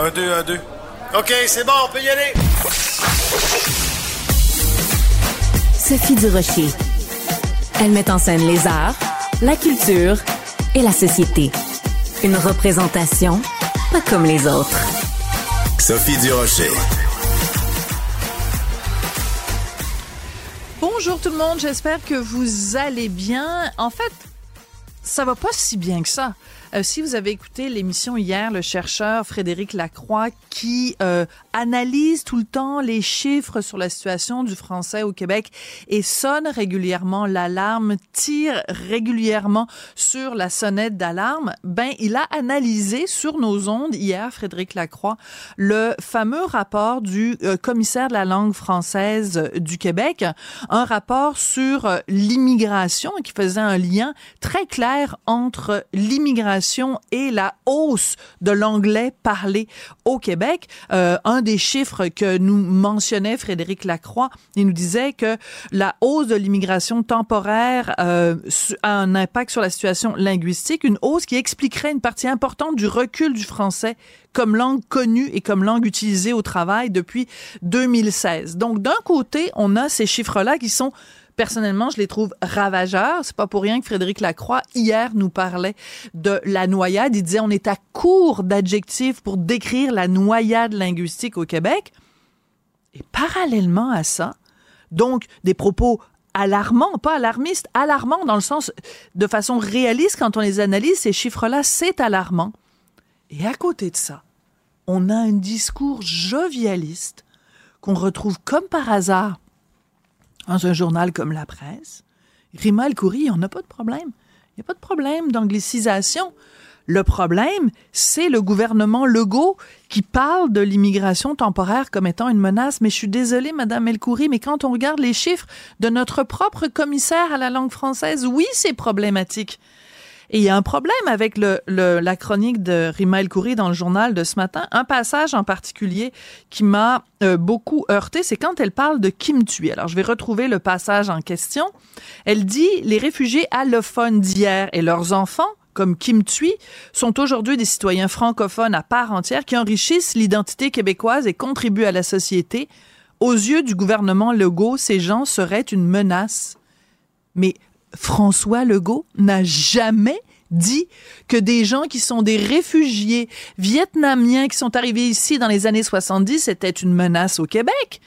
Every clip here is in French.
Un, deux, un, deux. OK, c'est bon, on peut y aller. Sophie Durocher. Elle met en scène les arts, la culture et la société. Une représentation pas comme les autres. Sophie Durocher. Bonjour tout le monde, j'espère que vous allez bien. En fait, ça va pas si bien que ça. Euh, si vous avez écouté l'émission hier, le chercheur Frédéric Lacroix qui euh, analyse tout le temps les chiffres sur la situation du français au Québec et sonne régulièrement l'alarme, tire régulièrement sur la sonnette d'alarme, ben il a analysé sur nos ondes hier, Frédéric Lacroix, le fameux rapport du euh, commissaire de la langue française du Québec, un rapport sur l'immigration qui faisait un lien très clair entre l'immigration et la hausse de l'anglais parlé au Québec. Euh, un des chiffres que nous mentionnait Frédéric Lacroix, il nous disait que la hausse de l'immigration temporaire euh, a un impact sur la situation linguistique, une hausse qui expliquerait une partie importante du recul du français comme langue connue et comme langue utilisée au travail depuis 2016. Donc d'un côté, on a ces chiffres-là qui sont personnellement, je les trouve ravageurs. C'est pas pour rien que Frédéric Lacroix, hier, nous parlait de la noyade. Il disait on est à court d'adjectifs pour décrire la noyade linguistique au Québec. Et parallèlement à ça, donc des propos alarmants, pas alarmistes, alarmants dans le sens de façon réaliste quand on les analyse, ces chiffres-là, c'est alarmant. Et à côté de ça, on a un discours jovialiste qu'on retrouve comme par hasard dans un journal comme La Presse. Rima El Khoury, il n'y a pas de problème. Il n'y a pas de problème d'anglicisation. Le problème, c'est le gouvernement Legault qui parle de l'immigration temporaire comme étant une menace. Mais je suis désolée, Madame El Khoury, mais quand on regarde les chiffres de notre propre commissaire à la langue française, oui, c'est problématique. Et il y a un problème avec le, la chronique de Rima El Khoury dans le journal de ce matin. Un passage en particulier qui m'a euh, beaucoup heurté, c'est quand elle parle de Kim Thuy. Alors, je vais retrouver le passage en question. Elle dit les réfugiés allophones d'hier et leurs enfants comme Kim Thuy, sont aujourd'hui des citoyens francophones à part entière qui enrichissent l'identité québécoise et contribuent à la société. Aux yeux du gouvernement Legault, ces gens seraient une menace. Mais François Legault n'a jamais dit que des gens qui sont des réfugiés vietnamiens qui sont arrivés ici dans les années 70 étaient une menace au Québec.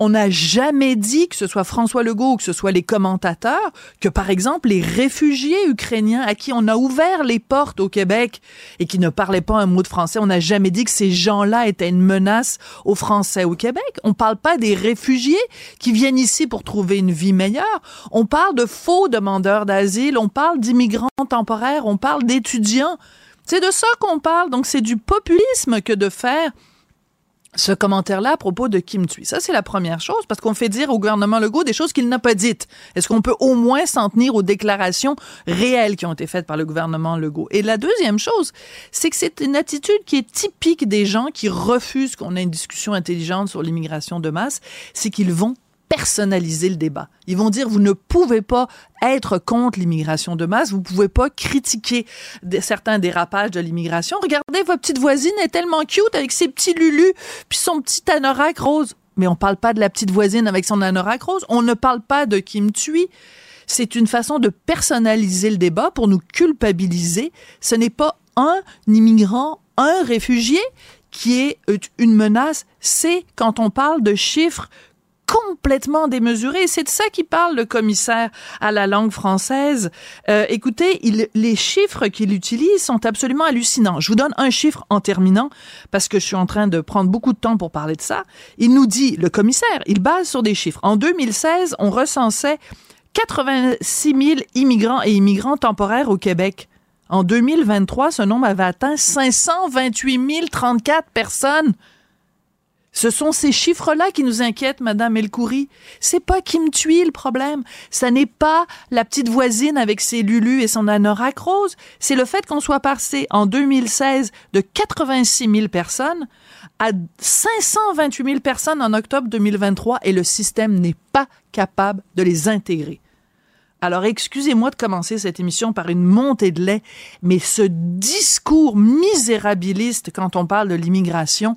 On n'a jamais dit, que ce soit François Legault ou que ce soit les commentateurs, que par exemple les réfugiés ukrainiens à qui on a ouvert les portes au Québec et qui ne parlaient pas un mot de français, on n'a jamais dit que ces gens-là étaient une menace aux Français au Québec. On parle pas des réfugiés qui viennent ici pour trouver une vie meilleure. On parle de faux demandeurs d'asile, on parle d'immigrants temporaires, on parle d'étudiants. C'est de ça qu'on parle. Donc c'est du populisme que de faire ce commentaire-là à propos de Kim Thuy. Ça, c'est la première chose, parce qu'on fait dire au gouvernement Legault des choses qu'il n'a pas dites. Est-ce qu'on peut au moins s'en tenir aux déclarations réelles qui ont été faites par le gouvernement Legault? Et la deuxième chose, c'est que c'est une attitude qui est typique des gens qui refusent qu'on ait une discussion intelligente sur l'immigration de masse, c'est qu'ils vont personnaliser le débat. Ils vont dire, vous ne pouvez pas être contre l'immigration de masse, vous pouvez pas critiquer certains dérapages de l'immigration. Regardez, votre petite voisine est tellement cute avec ses petits lulus, puis son petit anorak rose. Mais on parle pas de la petite voisine avec son anorak rose. On ne parle pas de Kim Thuy. C'est une façon de personnaliser le débat pour nous culpabiliser. Ce n'est pas un immigrant, un réfugié qui est une menace. C'est quand on parle de chiffres complètement démesuré. C'est de ça qu'il parle le commissaire à la langue française. Euh, écoutez, il, les chiffres qu'il utilise sont absolument hallucinants. Je vous donne un chiffre en terminant parce que je suis en train de prendre beaucoup de temps pour parler de ça. Il nous dit, le commissaire, il base sur des chiffres. En 2016, on recensait 86 000 immigrants et immigrants temporaires au Québec. En 2023, ce nombre avait atteint 528 034 personnes. Ce sont ces chiffres-là qui nous inquiètent, Madame Elkouri. C'est pas Kim Thuy le problème. Ça n'est pas la petite voisine avec ses lulus et son anorak rose. C'est le fait qu'on soit passé en 2016 de 86 000 personnes à 528 000 personnes en octobre 2023 et le système n'est pas capable de les intégrer. Alors excusez-moi de commencer cette émission par une montée de lait, mais ce discours misérabiliste quand on parle de l'immigration,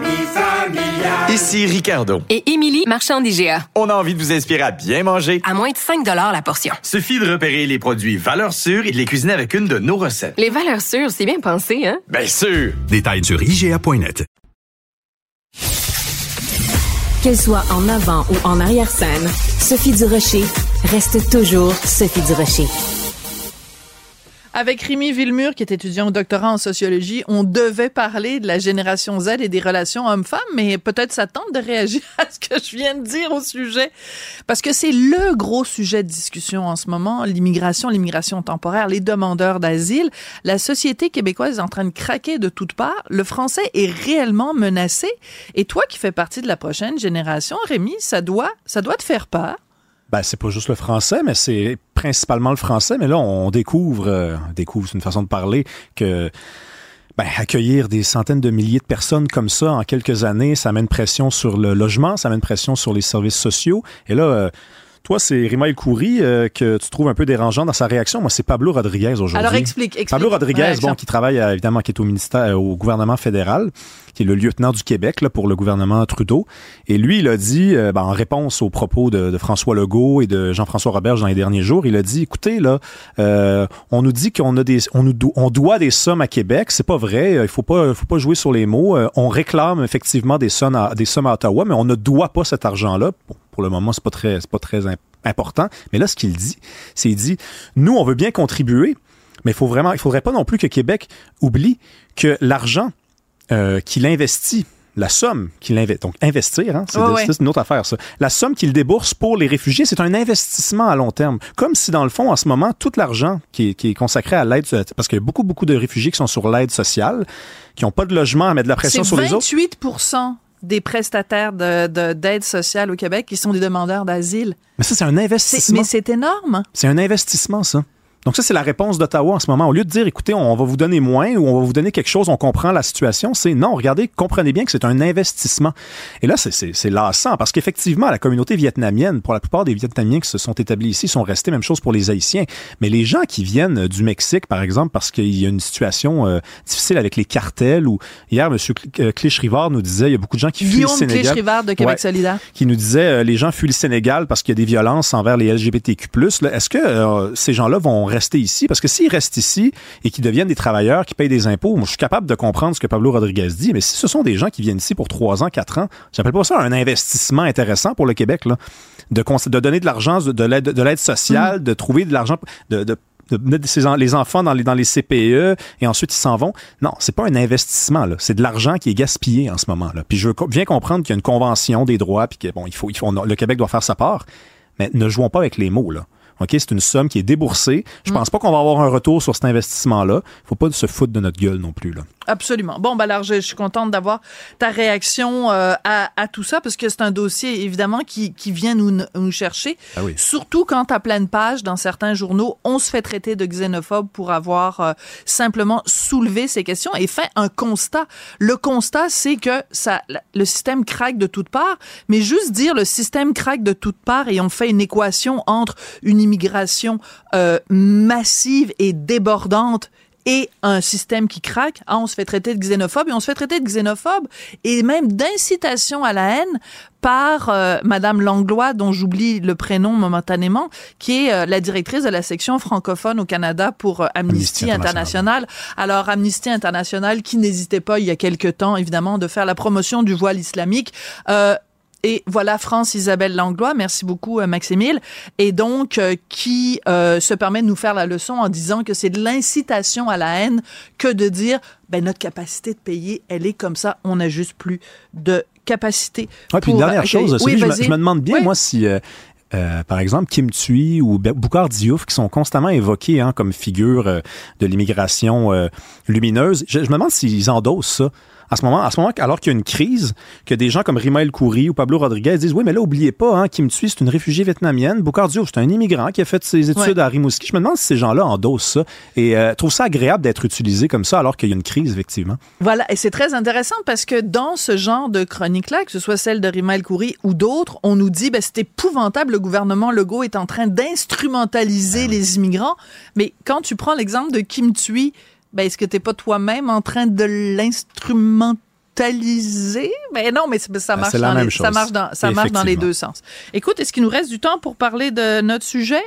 Ici Ricardo. Et Émilie, marchand d'IGA. On a envie de vous inspirer à bien manger. À moins de 5 la portion. Suffit de repérer les produits valeurs sûres et de les cuisiner avec une de nos recettes. Les valeurs sûres, c'est bien pensé, hein? Bien sûr! Détails sur IGA.net. Qu'elle soit en avant ou en arrière-scène, Sophie Durocher reste toujours Sophie Durocher. Avec Rémi Villemur, qui est étudiant au doctorat en sociologie, on devait parler de la génération Z et des relations hommes-femmes, mais peut-être ça tente de réagir à ce que je viens de dire au sujet. Parce que c'est le gros sujet de discussion en ce moment, l'immigration, l'immigration temporaire, les demandeurs d'asile. La société québécoise est en train de craquer de toutes parts. Le français est réellement menacé. Et toi qui fais partie de la prochaine génération, Rémi, ça doit, ça doit te faire peur. Ben, c'est pas juste le français, mais c'est principalement le français. Mais là, on découvre, euh, découvre, c'est une façon de parler, que ben, accueillir des centaines de milliers de personnes comme ça en quelques années, ça met pression sur le logement, ça met pression sur les services sociaux. Et là, euh, toi, c'est Rima El Khoury euh, que tu trouves un peu dérangeant dans sa réaction. Moi, c'est Pablo Rodriguez aujourd'hui. Alors, explique, explique. Pablo Rodriguez, bon, qui travaille euh, évidemment, qui est au ministère, euh, au gouvernement fédéral, qui est le lieutenant du Québec là, pour le gouvernement Trudeau. Et lui, il a dit, ben, en réponse aux propos de, de François Legault et de Jean-François Roberge dans les derniers jours, il a dit, écoutez, là, euh, on nous dit qu'on a des, on nous, on doit des sommes à Québec. C'est pas vrai. Il faut pas, faut pas jouer sur les mots. on réclame effectivement des sommes à, des sommes à Ottawa, mais on ne doit pas cet argent-là. Bon, pour le moment, c'est pas très, c'est pas très important. Mais là, ce qu'il dit, c'est il dit, nous, on veut bien contribuer, mais il faut vraiment, il faudrait pas non plus que Québec oublie que l'argent euh, qu'il investit la somme qu'il investit, donc investir, hein, c'est une autre affaire ça. La somme qu'il débourse pour les réfugiés, c'est un investissement à long terme. Comme si dans le fond, en ce moment, tout l'argent qui est, qui est consacré à l'aide, parce qu'il y a beaucoup, beaucoup de réfugiés qui sont sur l'aide sociale, qui n'ont pas de logement à mettre de la pression sur les autres. 28 des prestataires d'aide de, sociale au Québec qui sont des demandeurs d'asile. Mais ça, c'est un investissement. Mais c'est énorme. C'est un investissement, ça. Donc ça, c'est la réponse d'Ottawa en ce moment. Au lieu de dire, écoutez, on va vous donner moins ou on va vous donner quelque chose, on comprend la situation, c'est non, regardez, comprenez bien que c'est un investissement. Et là, c'est lassant parce qu'effectivement, la communauté vietnamienne, pour la plupart des Vietnamiens qui se sont établis ici, sont restés, même chose pour les Haïtiens. Mais les gens qui viennent du Mexique, par exemple, parce qu'il y a une situation euh, difficile avec les cartels, ou hier, M. Clich-Rivard nous disait, il y a beaucoup de gens qui fuient le Sénégal. Clich-Rivard de Québec solidaire. Qui nous disait, euh, les gens fuient le Sénégal parce qu'il y a des violences envers les LGBTQ+. Est-ce que euh, ces gens-là vont rester ici. Parce que s'ils restent ici et qu'ils deviennent des travailleurs qui payent des impôts, moi, je suis capable de comprendre ce que Pablo Rodriguez dit, mais si ce sont des gens qui viennent ici pour trois ans, quatre ans, j'appelle pas ça un investissement intéressant pour le Québec, là. De, de donner de l'argent, de l'aide, de l'aide sociale, mm. de trouver de l'argent, de, de de mettre les enfants dans les, dans les CPE et ensuite ils s'en vont. Non, c'est pas un investissement, là. C'est de l'argent qui est gaspillé en ce moment, là. Puis je veux bien comprendre qu'il y a une convention des droits puis que, bon, il faut, il faut, le Québec doit faire sa part. Mais ne jouons pas avec les mots, là. OK, c'est une somme qui est déboursée. Je mm. pense pas qu'on va avoir un retour sur cet investissement-là. Faut pas se foutre de notre gueule non plus, là. Absolument. Bon, ben alors, je, suis contente d'avoir ta réaction euh, à, à, tout ça parce que c'est un dossier, évidemment, qui, qui vient nous, nous chercher. Ah oui. Surtout quand à pleine page, dans certains journaux, on se fait traiter de xénophobe pour avoir euh, simplement soulevé ces questions et fait un constat. Le constat, c'est que ça, le système craque de toutes parts, mais juste dire le système craque de toutes parts et on fait une équation entre une immigration euh, massive et débordante et un système qui craque, ah, on se fait traiter de xénophobe et on se fait traiter de xénophobe et même d'incitation à la haine par euh, Madame Langlois, dont j'oublie le prénom momentanément, qui est euh, la directrice de la section francophone au Canada pour euh, Amnesty, International. Alors Amnesty International, qui n'hésitait pas il y a quelque temps, évidemment, de faire la promotion du voile islamique. Et voilà France Isabelle Langlois, merci beaucoup euh, Maximile, et donc euh, qui euh, se permet de nous faire la leçon en disant que c'est de l'incitation à la haine que de dire ben notre capacité de payer, elle est comme ça, on n'a juste plus de capacité. Ouais, puis une dernière chose, je, me, demande bien moi si par exemple, Kim Thuy ou Boukhar Diouf, qui sont constamment évoqués hein, comme figure de l'immigration lumineuse, je, je, me demande s'ils endossent ça à ce moment, à ce moment alors qu'il y a une crise, que des gens comme Rima El Khoury ou Pablo Rodriguez disent oui, mais là, oubliez pas, hein, Kim Thuy, c'est une réfugiée vietnamienne. Boukhar Diouf, c'est un immigrant qui a fait ses études à Rimouski. Je me demande si ces gens-là endossent ça et euh, trouvent ça agréable d'être utilisé comme ça alors qu'il y a une crise, effectivement. Voilà, et c'est très intéressant parce que dans ce genre de chronique-là, que ce soit celle de Rima El Khoury ou d'autres, on nous dit ben, c'est épouvantable, le gouvernement Legault est en train d'instrumentaliser ben les immigrants. Mais quand tu prends l'exemple de Kim Thuy, ben, est-ce que tu n'es pas toi-même en train de l'instrumentaliser? Mais ben, non, mais ça ben, marche, dans les, ça marche dans, ça marche dans les deux sens. Écoute, est-ce qu'il nous reste du temps pour parler de notre sujet?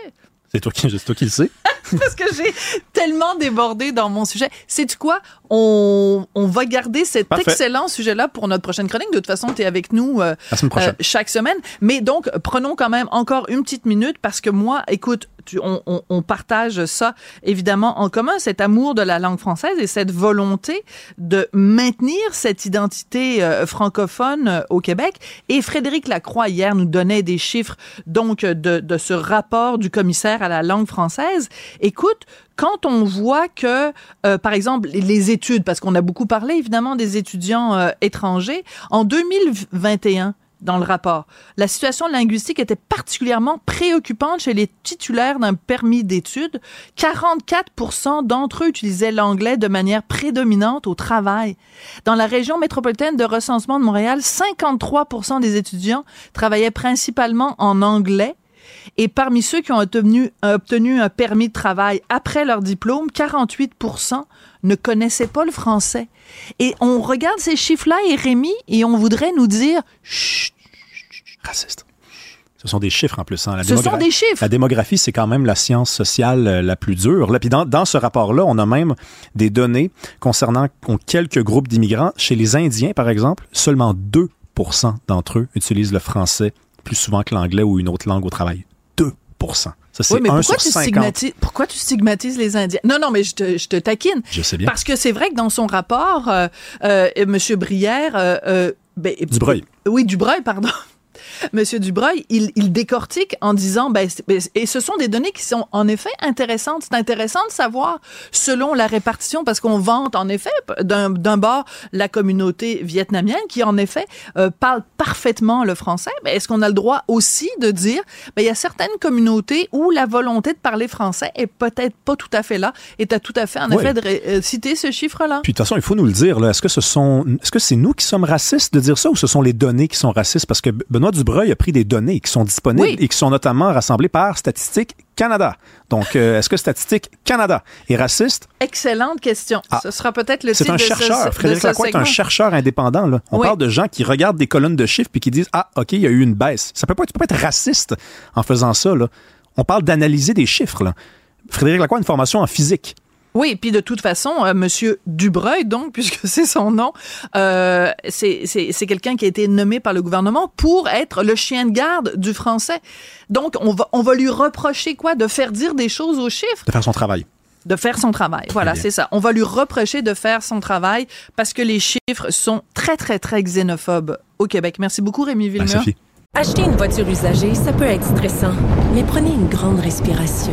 C'est toi, qui, toi qui le sais. Parce que j'ai tellement débordé dans mon sujet. C'est tu quoi? On, on, va garder cet excellent sujet-là pour notre prochaine chronique. De toute façon, tu es avec nous euh, euh, chaque semaine. Mais donc, prenons quand même encore une petite minute parce que moi, écoute, on, partage ça évidemment en commun, cet amour de la langue française et cette volonté de maintenir cette identité euh, francophone euh, au Québec. Et Frédéric Lacroix hier nous donnait des chiffres donc de, ce rapport du commissaire à la langue française. Écoute, quand on voit que, euh, par exemple, les études, parce qu'on a beaucoup parlé évidemment des étudiants étrangers, en 2021, dans le rapport. La situation linguistique était particulièrement préoccupante chez les titulaires d'un permis d'études. 44% d'entre eux utilisaient l'anglais de manière prédominante au travail. Dans la région métropolitaine de recensement de Montréal, 53% des étudiants travaillaient principalement en anglais et parmi ceux qui ont obtenu, un permis de travail après leur diplôme, 48% ne connaissaient pas le français. Et on regarde ces chiffres-là, et Rémi, et on voudrait nous dire, chut, raciste. Ce sont des chiffres en plus. Hein. La Ce sont des chiffres. La démographie, c'est quand même la science sociale euh, la plus dure. Là, puis dans, dans ce rapport-là, on a même des données concernant quelques groupes d'immigrants. Chez les Indiens, par exemple, seulement 2% d'entre eux utilisent le français plus souvent que l'anglais ou une autre langue au travail. 2% ça, c'est oui, mais pourquoi, tu stigmatises, pourquoi tu stigmatises les Indiens? Non, non, mais je te, je te taquine. Je sais bien. Parce que c'est vrai que dans son rapport, euh, euh, M. Brière... Ben, Dubreuil. Oui, Dubreuil, pardon. Monsieur Dubreuil, il, il, décortique en disant, ben, ben, et ce sont des données qui sont en effet intéressantes. C'est intéressant de savoir selon la répartition, parce qu'on vante en effet d'un bord la communauté vietnamienne qui en effet euh, parle parfaitement le français. Ben, Est-ce qu'on a le droit aussi de dire, ben, il y a certaines communautés où la volonté de parler français est peut-être pas tout à fait là, et tu as tout à fait en effet de euh, citer ce chiffre-là? Puis de toute façon, il faut nous le dire. Est-ce que ce sont, est-ce que c'est nous qui sommes racistes de dire ça ou ce sont les données qui sont racistes? Parce que Benoît Dubreuil a pris des données qui sont disponibles et qui sont notamment rassemblées par Statistique Canada. Donc, euh, est-ce que Statistique Canada est raciste? Excellente question. Ah. Ce sera peut-être le titre un chercheur. Frédéric Lacroix est un chercheur indépendant. Là. On parle de gens qui regardent des colonnes de chiffres et qui disent Ah, OK, il y a eu une baisse. Ça peut pas, tu peux pas être raciste en faisant ça. Là. On parle d'analyser des chiffres. Là. Frédéric Lacroix a une formation en physique. Oui, puis de toute façon, euh, Monsieur Dubreuil, donc, puisque c'est son nom, euh, c'est quelqu'un qui a été nommé par le gouvernement pour être le chien de garde du français. Donc, on va, on va lui reprocher quoi? De faire dire des choses aux chiffres? De faire son travail de faire son travail. Voilà, c'est ça. On va lui reprocher de faire son travail parce que les chiffres sont très, très, très xénophobes au Québec. Merci beaucoup, Rémi Villemur. Acheter une voiture usagée, ça peut être stressant, mais prenez une grande respiration.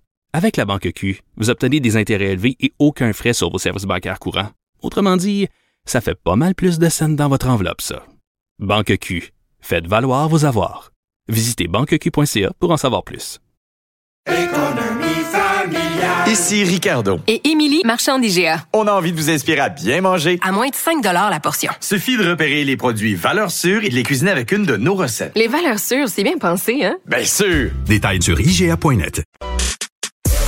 Avec la banque Q, vous obtenez des intérêts élevés et aucun frais sur vos services bancaires courants. Autrement dit, ça fait pas mal plus de scènes dans votre enveloppe, ça. Banque Q, faites valoir vos avoirs. Visitez banqueq.ca pour en savoir plus. Ici Ricardo. Et Émilie, marchand d'IGA. On a envie de vous inspirer à bien manger. À moins de 5 la portion. Suffit de repérer les produits valeurs sûres et de les cuisiner avec une de nos recettes. Les valeurs sûres, c'est bien pensé, hein? Bien sûr! Détails sur IGA.net.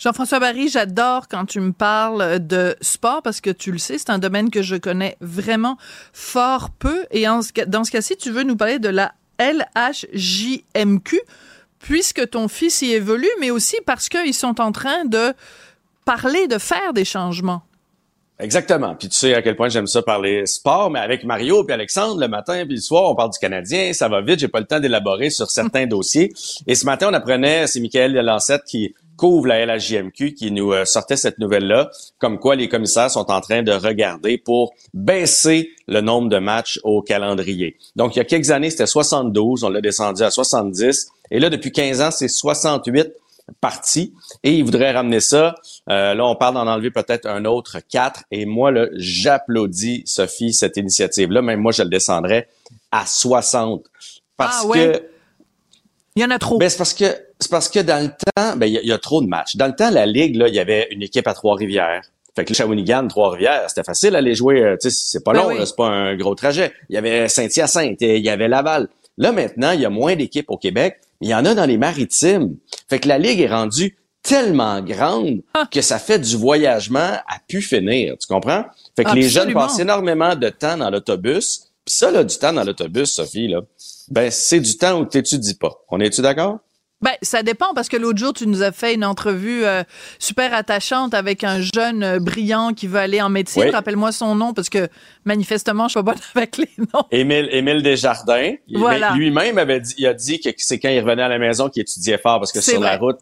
Jean-François Barry, j'adore quand tu me parles de sport parce que tu le sais, c'est un domaine que je connais vraiment fort peu. Et dans ce cas-ci, tu veux nous parler de la LHJMQ puisque ton fils y évolue, mais aussi parce qu'ils sont en train de parler de faire des changements. Exactement. Puis tu sais à quel point j'aime ça parler sport, mais avec Mario puis Alexandre le matin puis le soir, on parle du Canadien, ça va vite, j'ai pas le temps d'élaborer sur certains dossiers. Et ce matin, on apprenait, c'est Michael Lancette qui couvre la LHJMQ qui nous euh, sortait cette nouvelle-là, comme quoi les commissaires sont en train de regarder pour baisser le nombre de matchs au calendrier. Donc, il y a quelques années, c'était 72, on l'a descendu à 70, et là, depuis 15 ans, c'est 68 parties, et ils voudraient ramener ça. Euh, là, on parle d'en enlever peut-être un autre 4, et moi, là, j'applaudis, Sophie, cette initiative-là, même moi, je le descendrais à 60. Parce ah, ouais? que... Il y en a trop. Ben, c'est parce que c'est parce que dans le temps, ben, il y, a trop de matchs. Dans le temps, la Ligue, là, il y avait une équipe à Trois-Rivières. Fait que le Shawinigan, Trois-Rivières, c'était facile d'aller jouer. Euh, tu sais, c'est pas ben long, c'est pas un gros trajet. Il y avait Saint-Hyacinthe, il y avait Laval. Là, maintenant, il y a moins d'équipes au Québec, mais il y en a dans les maritimes. Fait que la Ligue est rendue tellement grande ah. que ça fait du voyagement à pu finir. Tu comprends? Fait que les jeunes passent énormément de temps dans l'autobus. Ça, là, du temps dans l'autobus, Sophie, là, ben, c'est du temps où t'étudies pas. On est-tu d'accord? Ben, ça dépend parce que l'autre jour, tu nous as fait une entrevue euh, super attachante avec un jeune euh, brillant qui veut aller en médecine. Rappelle-moi son nom parce que manifestement, je suis pas bonne avec les noms. Émile, Émile Desjardins. Voilà. Lui-même avait dit, il a dit que c'est quand il revenait à la maison qu'il étudiait fort parce que sur la route,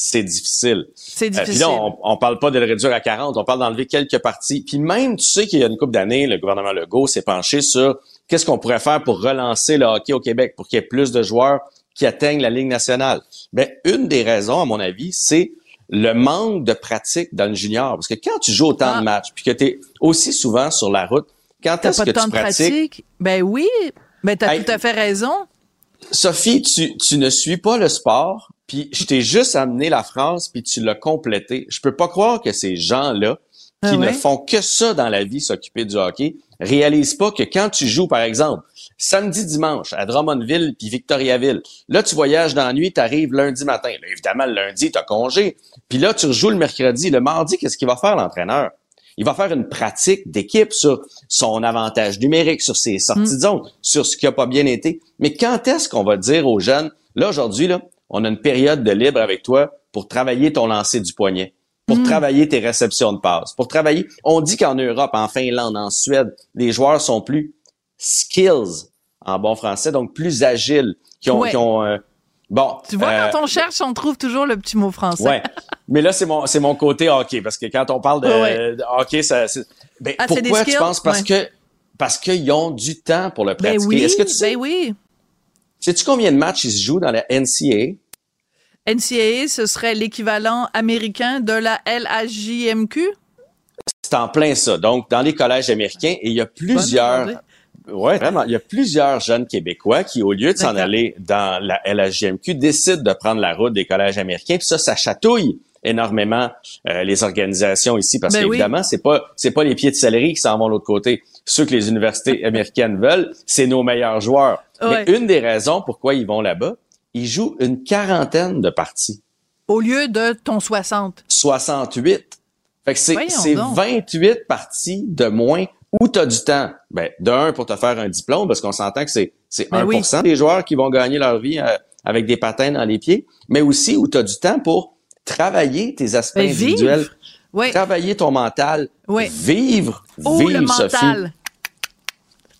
c'est difficile. C'est difficile. Euh, puis là, on, on, parle pas de le réduire à 40, on parle d'enlever quelques parties. Puis même, tu sais qu'il y a une couple d'années, le gouvernement Legault s'est penché sur qu'est-ce qu'on pourrait faire pour relancer le hockey au Québec, pour qu'il y ait plus de joueurs qui atteignent la Ligue nationale. Ben, une des raisons, à mon avis, c'est le manque de pratique dans le junior. Parce que quand tu joues autant de ah. matchs, puis que tu es aussi souvent sur la route, quand est-ce que tu pratiques? Pratique? Ben oui, ben tu as tout à fait raison. Sophie, tu, tu ne suis pas le sport, puis je t'ai juste amené la France, puis tu l'as complété. Je peux pas croire que ces gens-là, qui ah ne font que ça dans la vie, s'occuper du hockey, réalisent pas que quand tu joues, par exemple, samedi, dimanche, à Drummondville puis Victoriaville, là, tu voyages dans la nuit, tu arrives lundi matin. évidemment, le lundi, tu as congé. Puis là, tu rejoues le mercredi. Le mardi, qu'est-ce qu'il va faire, l'entraîneur? Il va faire une pratique d'équipe sur son avantage numérique, sur ses sorties de zone, sur ce qui a pas bien été. Mais quand est-ce qu'on va dire aux jeunes, là, aujourd'hui, là, on a une période de libre avec toi pour travailler ton lancer du poignet pour mm. travailler tes réceptions de passes, pour travailler. On dit qu'en Europe, en Finlande, en Suède, les joueurs sont plus skills en bon français, donc plus agiles, qui ont, qui ont euh, bon. Tu vois, quand euh, on cherche, on trouve toujours le petit mot français. Ouais. Mais là, c'est mon, c'est mon côté hockey, parce que quand on parle de, hockey, ça, ben, ah, pourquoi tu penses? Parce que, parce qu'ils ont du temps pour le ben pratiquer. oui, Est-ce que tu sais? Ben oui. Sais-tu combien de matchs il se joue dans la NCAA? NCAA, ce serait l'équivalent américain de la LHJMQ? C'est en plein ça. Donc, dans les collèges américains, et il y a plusieurs... Ouais, vraiment. Il y a plusieurs jeunes Québécois qui, au lieu de s'en aller dans la LHJMQ, décident de prendre la route des collèges américains. Puis ça, ça chatouille énormément euh, les organisations ici parce ben qu'évidemment c'est pas c'est pas les pieds de céleri qui s'en vont de l'autre côté. Ceux que les universités américaines veulent, c'est nos meilleurs joueurs. Mais une des raisons pourquoi ils vont là-bas, ils jouent une quarantaine de parties. Au lieu de ton 60. 68. Fait que c'est c'est 28 parties de moins où tu as du temps. Ben de un pour te faire un diplôme parce qu'on s'entend que c'est c'est 1% ben des joueurs qui vont gagner leur vie euh, avec des patins dans les pieds, mais aussi où tu as du temps pour travailler tes aspects individuels, travailler ton mental, vivre, oh, vivre, le mental.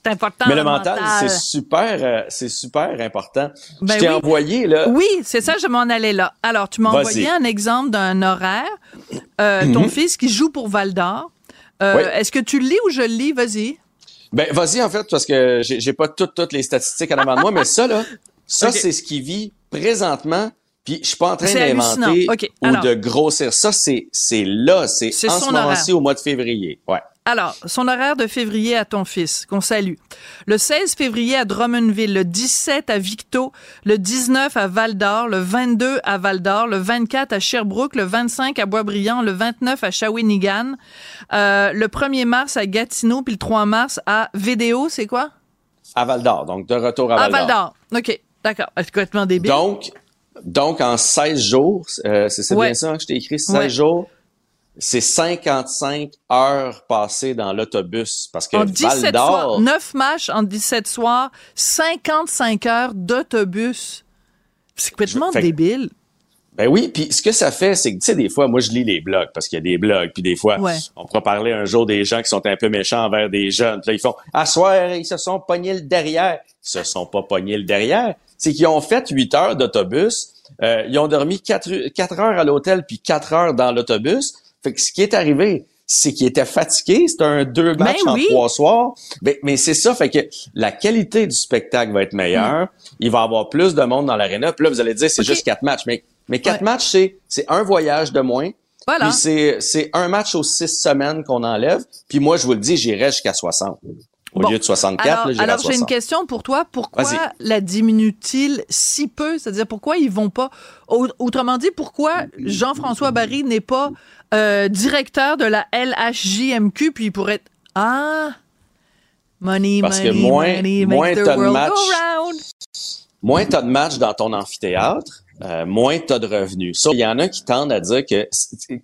C'est important. Mais le, mental, c'est super, euh, c'est super important. Ben je t'ai envoyé là. Oui, c'est ça, je m'en allais là. Alors, tu m'as envoyé un exemple d'un horaire. Euh, ton mhm. fils qui joue pour Val d'Or. Euh, est-ce que tu le lis ou je le lis? Vas-y. Ben, vas-y en fait parce que j'ai pas toutes toutes les statistiques en avant de moi, mais ça là, ça c'est ce qui vit présentement puis je suis pas en train d'inventer ou de grossir. Ça, c'est c'est là, c'est en ce moment-ci au mois de février. Ouais. Alors, son horaire de février à ton fils, qu'on salue. Le 16 février à Drummondville, le 17 à Victo, le 19 à Val-d'Or, le 22 à Val-d'Or, le 24 à Sherbrooke, le 25 à Boisbriand, le 29 à Shawinigan, euh, le 1er mars à Gatineau, puis le 3 mars à Vidéo, c'est quoi? À Val-d'Or, donc de retour à Val-d'Or. À Val-d'Or, OK, d'accord. C'est complètement débile. Donc, donc, en 16 jours, euh, c'est bien ça que je t'ai écrit, 16 jours, c'est 55 heures passées dans l'autobus. Parce que en 17 soirs, 9 matchs en 17 soirs, 55 heures d'autobus. C'est complètement débile. Ben oui, puis ce que ça fait, c'est que, tu sais, des fois, moi, je lis les blogs, parce qu'il y a des blogs, puis des fois, on pourra parler un jour des gens qui sont un peu méchants envers des jeunes. Puis là, ils font « À soir, ils se sont pognés le derrière. » Ils se sont pas pognés le derrière c'est qu'ils ont fait 8 heures d'autobus. Euh, ils ont dormi 4, 4 heures à l'hôtel puis 4 heures dans l'autobus. Fait que ce qui est arrivé, c'est qu'ils étaient fatigués. C'était un deux ben matchs en trois soirs. Mais, mais c'est ça, fait que la qualité du spectacle va être meilleure. Mm. Il va y avoir plus de monde dans l'aréna. Puis là, vous allez dire, c'est juste quatre matchs. Mais, mais quatre matchs, c'est, c'est un voyage de moins. Voilà. Puis c'est, c'est un match aux six semaines qu'on enlève. Puis moi, je vous le dis, j'irai jusqu'à 60. Au lieu de 64, alors, alors j'ai une question pour toi. Pourquoi la diminue-t-il si peu? C'est-à-dire, pourquoi ils vont pas... Autrement dit, pourquoi Jean-François Barry n'est pas euh, directeur de la LHJMQ, puis il pourrait être... Ah! Money, Parce money, que moins, money, moins the world match, go round. Moins t'as de matchs dans ton amphithéâtre, euh, moins t'as de revenus. Ça, il y en a qui tendent à dire que,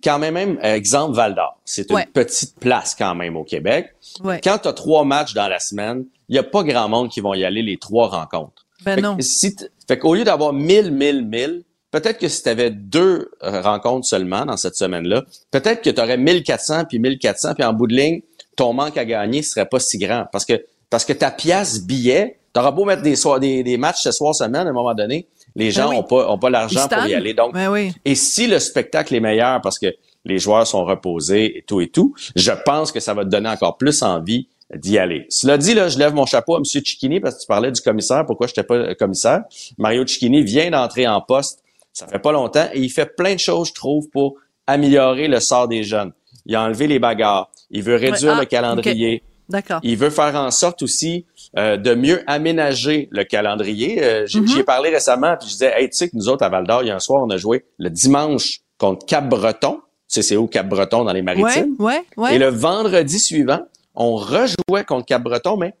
quand même, même exemple Val d'Or, c'est une petite place quand même au Québec. Quand tu as trois matchs dans la semaine, il n'y a pas grand monde qui vont y aller les trois rencontres. Ben fait non. Si fait qu'au lieu d'avoir 1000, 1000, 1000, peut-être que si tu avais deux euh, rencontres seulement dans cette semaine-là, peut-être que tu aurais 1400 puis 1400 puis en bout de ligne, ton manque à gagner serait pas si grand parce que parce que ta pièce billet, tu auras beau mettre des, soirs, des, des matchs ce soir semaine à un moment donné, les ben gens ont pas ont pas l'argent pour y aller. Donc ben et si le spectacle est meilleur parce que les joueurs sont reposés et tout et tout, je pense que ça va te donner encore plus envie d'y aller. Cela dit, là, je lève mon chapeau à M. Cicchini parce que tu parlais du commissaire. Pourquoi je n'étais pas commissaire? Mario Cicchini vient d'entrer en poste. Ça fait pas longtemps et il fait plein de choses, je trouve, pour améliorer le sort des jeunes. Il a enlevé les bagarres. Il veut réduire ah, le calendrier. D'accord. Il veut faire en sorte aussi euh, de mieux aménager le calendrier. Euh, J'y ai parlé récemment, puis je disais, hey, tu sais que nous autres, à Val-d'Or, il y a un soir, on a joué le dimanche contre Cap-Breton. Tu sais, c'est où Cap-Breton dans les Maritimes? Ouais, ouais, Et le vendredi suivant, on rejouait contre Cap-Breton, mais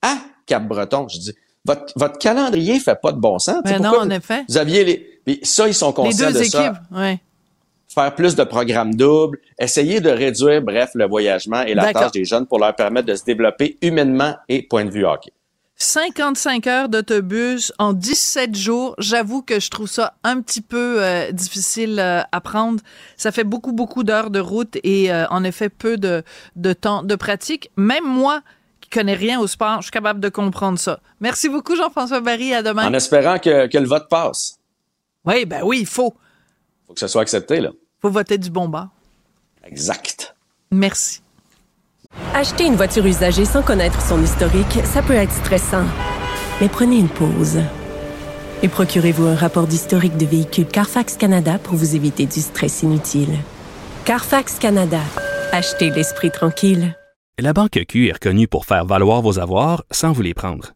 à Cap-Breton. Je dis, votre, votre calendrier fait pas de bon sens. Tu sais, Ben non, en effet. Vous aviez les... puis ça, ils sont Les conscients deux de équipes, ça. ouais. Faire plus de programmes doubles, essayer de réduire, bref, le voyagement et la tâche des jeunes pour leur permettre de se développer humainement et point de vue hockey. 55 heures d'autobus en 17 jours. J'avoue que je trouve ça un petit peu euh, difficile euh, à prendre. Ça fait beaucoup, beaucoup d'heures de route et euh, en effet peu de, de temps de pratique. Même moi, qui connais rien au sport, je suis capable de comprendre ça. Merci beaucoup, Jean-François Barry. À demain. En espérant que, que le vote passe. Oui, ben oui, il faut. faut que ce soit accepté, là. faut voter du bon bord. Exact. Merci. Acheter une voiture usagée sans connaître son historique, ça peut être stressant. Mais prenez une pause. Et procurez-vous un rapport d'historique de véhicule Carfax Canada pour vous éviter du stress inutile. Carfax Canada. Achetez l'esprit tranquille. La Banque Q est reconnue pour faire valoir vos avoirs sans vous les prendre.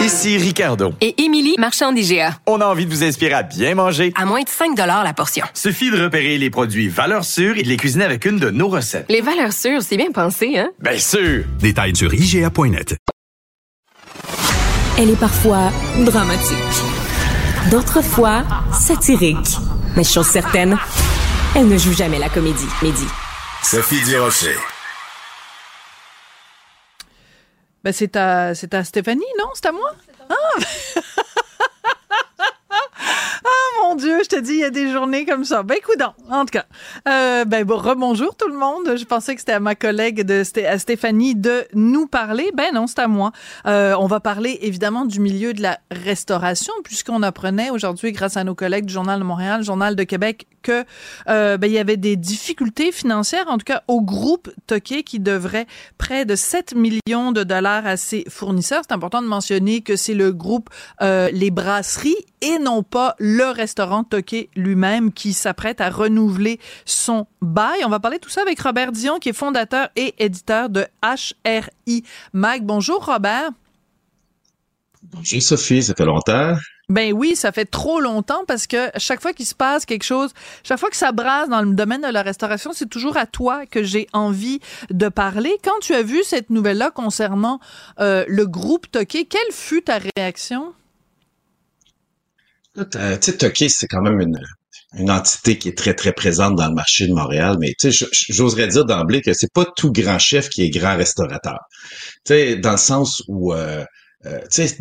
Ici Ricardo. Et Émilie, marchand d'IGA. On a envie de vous inspirer à bien manger. À moins de 5 la portion. Suffit de repérer les produits valeurs sûres et de les cuisiner avec une de nos recettes. Les valeurs sûres, c'est bien pensé, hein? Bien sûr! Détails sur IGA.net. Elle est parfois dramatique. D'autres fois, satirique. Mais chose certaine, elle ne joue jamais la comédie. Midi. Sophie Durocher. Ben, c'est à, c'est à Stéphanie, non? C'est à moi? Ah! ah mon Dieu, je te dis, il y a des journées comme ça. Ben écoute, en tout cas, euh, ben bon, rebonjour tout le monde. Je pensais que c'était à ma collègue de à Stéphanie de nous parler. Ben non, c'est à moi. Euh, on va parler évidemment du milieu de la restauration, puisqu'on apprenait aujourd'hui, grâce à nos collègues du Journal de Montréal, Journal de Québec, que euh, ben, il y avait des difficultés financières, en tout cas au groupe Toqué, qui devrait près de 7 millions de dollars à ses fournisseurs. C'est important de mentionner que c'est le groupe euh, Les Brasseries et non pas le restaurant Toqué lui-même qui s'apprête à renouveler son bail. On va parler tout ça avec Robert Dion, qui est fondateur et éditeur de HRI Mag. Bonjour Robert. Bonjour Sophie, ça fait longtemps. Ben oui, ça fait trop longtemps parce que chaque fois qu'il se passe quelque chose, chaque fois que ça brasse dans le domaine de la restauration, c'est toujours à toi que j'ai envie de parler. Quand tu as vu cette nouvelle-là concernant euh, le groupe Toqué, quelle fut ta réaction? Tu sais, Toqué, c'est quand même une, une entité qui est très, très présente dans le marché de Montréal, mais j'oserais dire d'emblée que c'est pas tout grand chef qui est grand restaurateur. Tu sais, dans le sens où... Euh, euh, tu sais,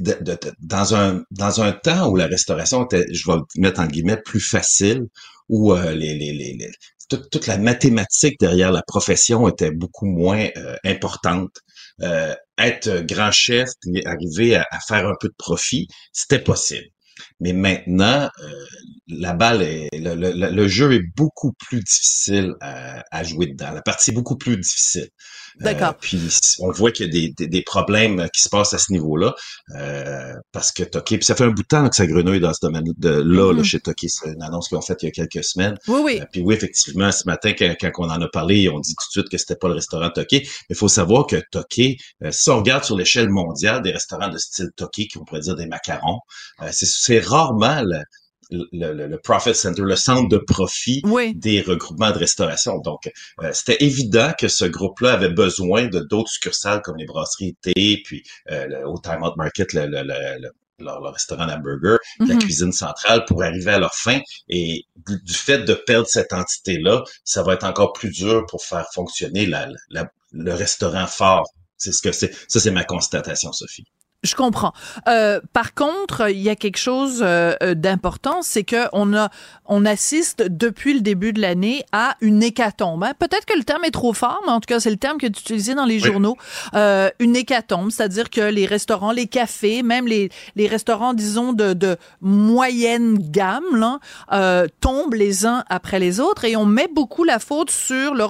dans un dans un temps où la restauration était, je vais mettre en guillemets, plus facile, où euh, les, les, les, toute, la mathématique derrière la profession était beaucoup moins euh, importante. être grand chef, arriver à, faire un peu de profit, c'était possible. Mais maintenant, la balle est, le, jeu est beaucoup plus difficile à, à, jouer dedans. La partie est beaucoup plus difficile. D'accord. Euh, puis on voit qu'il y a des, des, problèmes qui se passent à ce niveau-là euh, parce que Toki, puis ça fait un bout de temps que ça grenouille dans ce domaine de là, là mm-hmm. chez Toki. C'est une annonce qu'ils ont faite il y a quelques semaines. Oui, oui. Euh, puis oui, effectivement, ce matin, quand, quand, on en a parlé, on dit tout de suite que c'était pas le restaurant Toki. Mais il faut savoir que Toki, si on regarde sur l'échelle mondiale des restaurants de style Toki, qui on pourrait dire des macarons, c'est rarement le, le, profit center, le centre de profit des regroupements de restauration. Donc, euh, c'était évident que ce groupe-là avait besoin de d'autres succursales comme les brasseries thé, puis euh, le, au Time Out Market, le, le, leur, restaurant hamburger, la mhm. cuisine centrale pour arriver à leur fin. Et du, fait de perdre cette entité-là, ça va être encore plus dur pour faire fonctionner la, le restaurant fort. C'est ce que c'est. Ça, c'est ma constatation, Sophie. Je comprends. Euh, par contre, il y a quelque chose euh, euh, d'important, c'est que on a, on assiste depuis le début de l'année à une hécatombe. Hein. Peut-être que le terme est trop fort, mais en tout cas, c'est le terme que tu utilisais dans les journaux. Euh, une hécatombe, c'est-à-dire que les restaurants, les cafés, même les, les restaurants, disons de, de moyenne gamme, là, euh, tombent les uns après les autres, et on met beaucoup la faute sur le,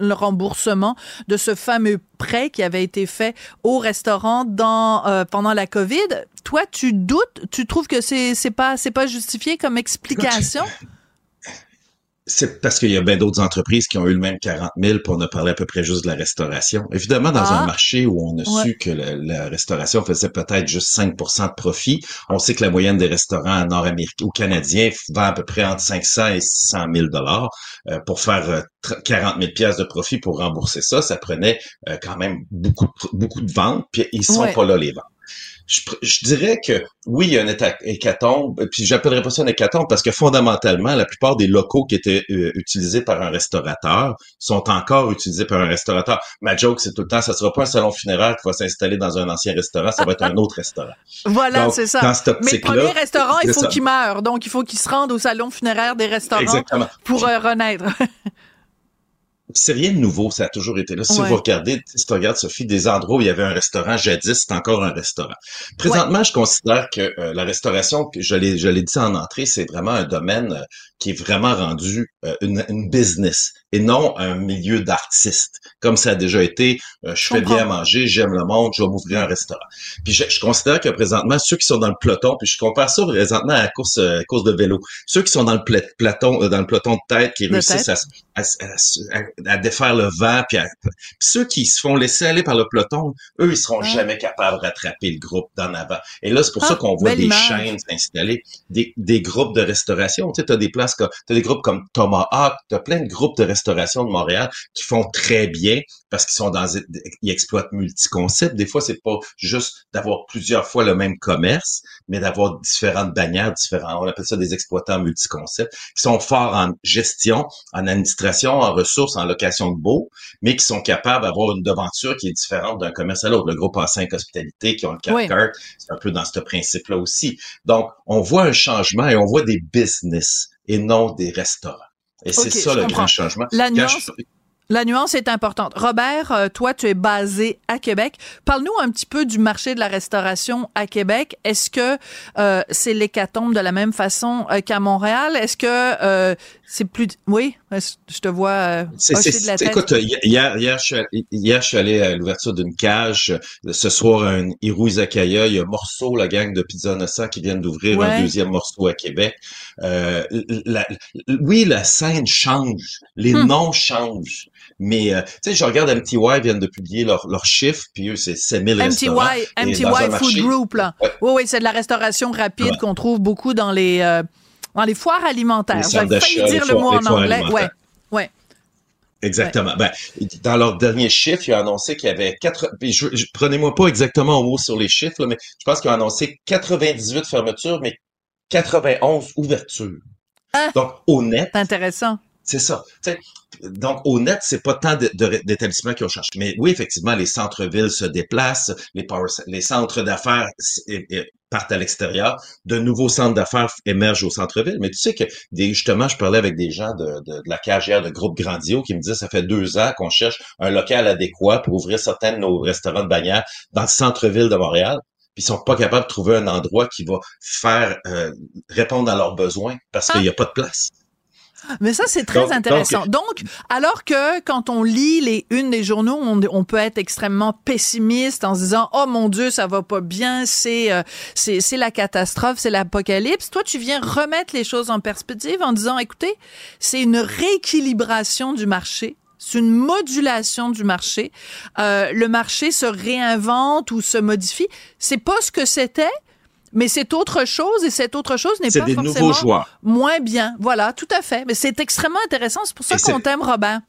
le remboursement de ce fameux prêt qui avait été fait au restaurant dans euh, pendant la COVID. Toi, tu doutes, tu trouves que c'est c'est pas c'est pas justifié comme explication? C'est parce qu'il y a bien d'autres entreprises qui ont eu le même 40 000 pour ne parler à peu près juste de la restauration. Évidemment, dans un ah. marché où on a su que la, restauration faisait peut-être juste 5 de profit, on sait que la moyenne des restaurants nord-américains ou canadiens vend à peu près entre 500 et 600 000 dollars euh, pour faire 40 000 pièces de profit pour rembourser ça. Ça prenait euh, quand même beaucoup beaucoup de ventes, puis ils sont pas là les ventes. Je, je, dirais que oui, il y a un hécatombe, puis j'appellerais pas ça un hécatombe parce que fondamentalement, la plupart des locaux qui étaient euh, utilisés par un restaurateur sont encore utilisés par un restaurateur. Ma joke, c'est tout le temps, ça sera pas un salon funéraire qui va s'installer dans un ancien restaurant, ça va être un autre restaurant. Voilà, c'est ça. Mais le premier restaurant, il faut qu'il meure, donc il faut qu'il se rende au salon funéraire des restaurants pour euh, renaître. c'est rien de nouveau, ça a toujours été là. Si vous regardez, si tu regardes, Sophie, des endroits où il y avait un restaurant jadis, c'est encore un restaurant. Présentement, je considère que euh, la restauration, je l'ai, je l'ai dit en entrée, c'est vraiment un domaine euh, qui est vraiment rendu euh, une, une, business et non un milieu d'artistes. Comme ça a déjà été, je fais bien à manger, j'aime le monde, je vais m'ouvrir un restaurant. Puis je, je, considère que présentement, ceux qui sont dans le peloton, puis je compare ça présentement à la course, course de vélo, ceux qui sont dans le peloton, dans le peloton de tête, qui réussissent à, à, à, à défaire le vent, puis, ceux qui se font laisser aller par le peloton, eux, ils seront ah. jamais capables de rattraper le groupe d'en avant. Et là, c'est pour ça ah, qu'on voit des chaînes s'installer, des, des groupes de restauration. Tu sais, as des places comme, t'as des groupes comme Tomahawk, t'as plein de groupes de restauration de Montréal qui font très bien parce qu'ils sont dans, ils exploitent multi-concepts. Des fois, c'est pas juste d'avoir plusieurs fois le même commerce, mais d'avoir différentes bannières, différents, on appelle ça des exploitants multi-concepts, qui sont forts en gestion, en administration, en ressources, en location de beau, mais qui sont capables d'avoir une devanture qui est différente d'un commerce à l'autre. Le groupe A5 Hospitalité qui ont le 4 c'est un peu dans ce principe-là aussi. Donc, on voit un changement et on voit des business et non des restaurants. Et c'est ça le grand changement. La nuance est importante. Robert, euh, toi, tu es basé à Québec. Parle-nous un petit peu du marché de la restauration à Québec. Est-ce que euh, c'est l'hécatombe de la même façon euh, qu'à Montréal? Est-ce que c'est plus... Oui, je te vois hocher de la tête. Écoute, hier, hier, je suis allé à l'ouverture d'une cage. Ce soir, un Hirou Izakaya. Il y a Morceau, la gang de Pizza Innocent, qui viennent d'ouvrir un deuxième morceau à Québec. oui, la scène change. Les hmm. noms changent. Mais, euh, tu sais, je regarde MTY viennent de publier leurs leur chiffres, puis eux, c'est 7000 MTY, MTY Food Group, là. Oui, oui, c'est de la restauration rapide qu'on trouve beaucoup dans les, euh, dans les foires alimentaires. J'ai failli dire le mot en anglais. Ouais, ouais. Exactement. Ben, dans leur dernier chiffre, ils ont annoncé qu'il y avait quatre. Prenez-moi pas exactement au mot sur les chiffres, mais je pense qu'ils ont annoncé 98 fermetures, mais 91 ouvertures. Ah, Donc, au net. Intéressant. C'est ça. donc, au net, c'est pas tant d'établissements qui ont changé. Mais oui, effectivement, les centres-villes se déplacent, les, les centres d'affaires partent à l'extérieur, de nouveaux centres d'affaires émergent au centre-ville. Mais tu sais que, des, justement, je parlais avec des gens de, de, la carrière de groupe Grandio qui me disaient ça fait deux ans qu'on cherche un local adéquat pour ouvrir certains de nos restaurants de bannière dans le centre-ville de Montréal puis ils sont pas capables de trouver un endroit qui va faire euh, répondre à leurs besoins parce qu'il n'y a pas de place. Mais ça, c'est très intéressant. Donc, alors que quand on lit les unes des journaux, on, peut être extrêmement pessimiste en se disant, oh mon Dieu, ça va pas bien, c'est euh, c'est la catastrophe, c'est l'apocalypse. Toi, tu viens remettre les choses en perspective en disant, écoutez, c'est une rééquilibration du marché. C'est une modulation du marché. Euh, le marché se réinvente ou se modifie. C'est pas ce que c'était, mais c'est autre chose et cette autre chose n'est pas forcément moins bien. Voilà, tout à fait. Mais c'est extrêmement intéressant. C'est pour ça qu'on t'aime, Robin.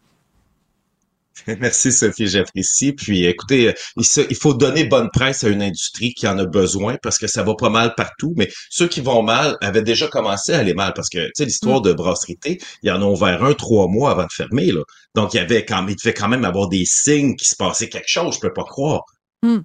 Merci Sophie, j'apprécie. Puis écoutez, il faut donner bonne presse à une industrie qui en a besoin parce que ça va pas mal partout. Mais ceux qui vont mal avaient déjà commencé à aller mal parce que tu sais l'histoire mm. de brasserie il y en a ouvert un trois mois avant de fermer là. Donc il y avait quand il devait quand même avoir des signes qui se passait quelque chose. Je peux pas croire. Mm.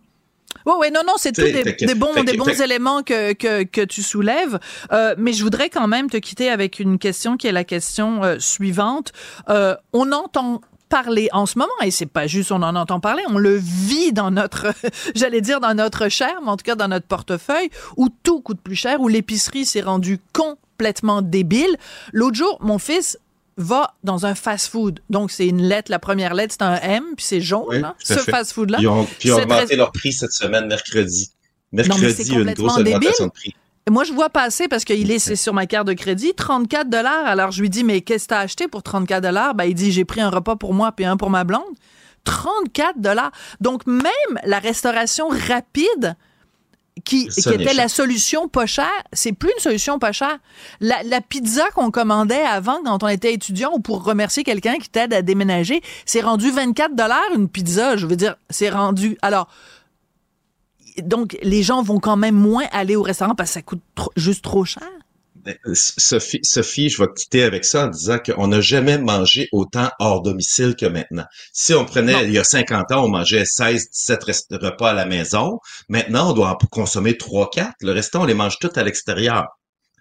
Oui, oui, non, non, c'est tout des, bons, des bons éléments que, que, que tu soulèves. Euh, mais je voudrais quand même te quitter avec une question qui est la question euh, suivante. Euh, on entend parler en ce moment, et c'est pas juste on en entend parler, on le vit dans notre, j'allais dire dans notre chair, mais en tout cas dans notre portefeuille, où tout coûte plus cher, où l'épicerie s'est rendue complètement débile. L'autre jour, mon fils va dans un fast-food. Donc, c'est une lettre. La première lettre, c'est un M, puis c'est jaune, ce fast-food-là. Ils ont, puis ils ont augmenté leur prix cette semaine, mercredi. Mercredi, une grosse augmentation de prix. Moi, je vois passer parce qu'il est, sur ma carte de crédit, 34 dollars. Alors, je lui dis, mais qu'est-ce que tu as acheté pour 34 dollars? Ben, il dit, j'ai pris un repas pour moi puis un pour ma blonde. 34 dollars. Donc, même la restauration rapide, qui, était la solution pas chère, c'est plus une solution pas chère. La, pizza qu'on commandait avant quand on était étudiant ou pour remercier quelqu'un qui t'aide à déménager, c'est rendu 24 dollars une pizza. Je veux dire, c'est rendu. Alors, donc, les gens vont quand même moins aller au restaurant parce que ça coûte juste trop cher. Ben, Sophie, Sophie, je vais quitter avec ça en disant qu'on n'a jamais mangé autant hors domicile que maintenant. Si on prenait, il y a 50 ans, on mangeait 16, 17 repas à la maison. Maintenant, on doit en consommer 3, 4. Le restant, on les mange tout à l'extérieur.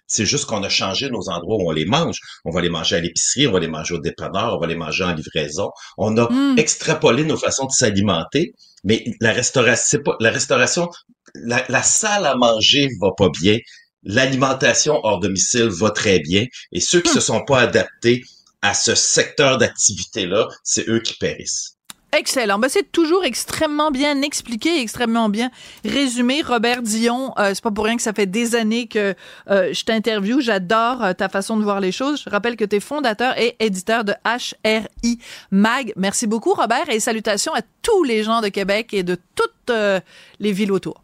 C'est juste qu'on a changé nos endroits où on les mange. On va les manger à l'épicerie, on va les manger au dépanneur, on va les manger en livraison. On a Hmm. extrapolé nos façons de s'alimenter, mais la restauration, c'est pas la restauration, la, la salle à manger va pas bien. L'alimentation hors domicile va très bien. Et ceux qui se sont pas adaptés à ce secteur d'activité-là, c'est eux qui périssent. Excellent. Ben, c'est toujours extrêmement bien expliqué, extrêmement bien résumé. Robert Dion, euh, c'est pas pour rien que ça fait des années que euh, je t'interviewe. J'adore euh, ta façon de voir les choses. Je rappelle que tu es fondateur et éditeur de HRI Mag. Merci beaucoup, Robert, et salutations à tous les gens de Québec et de toutes les villes autour.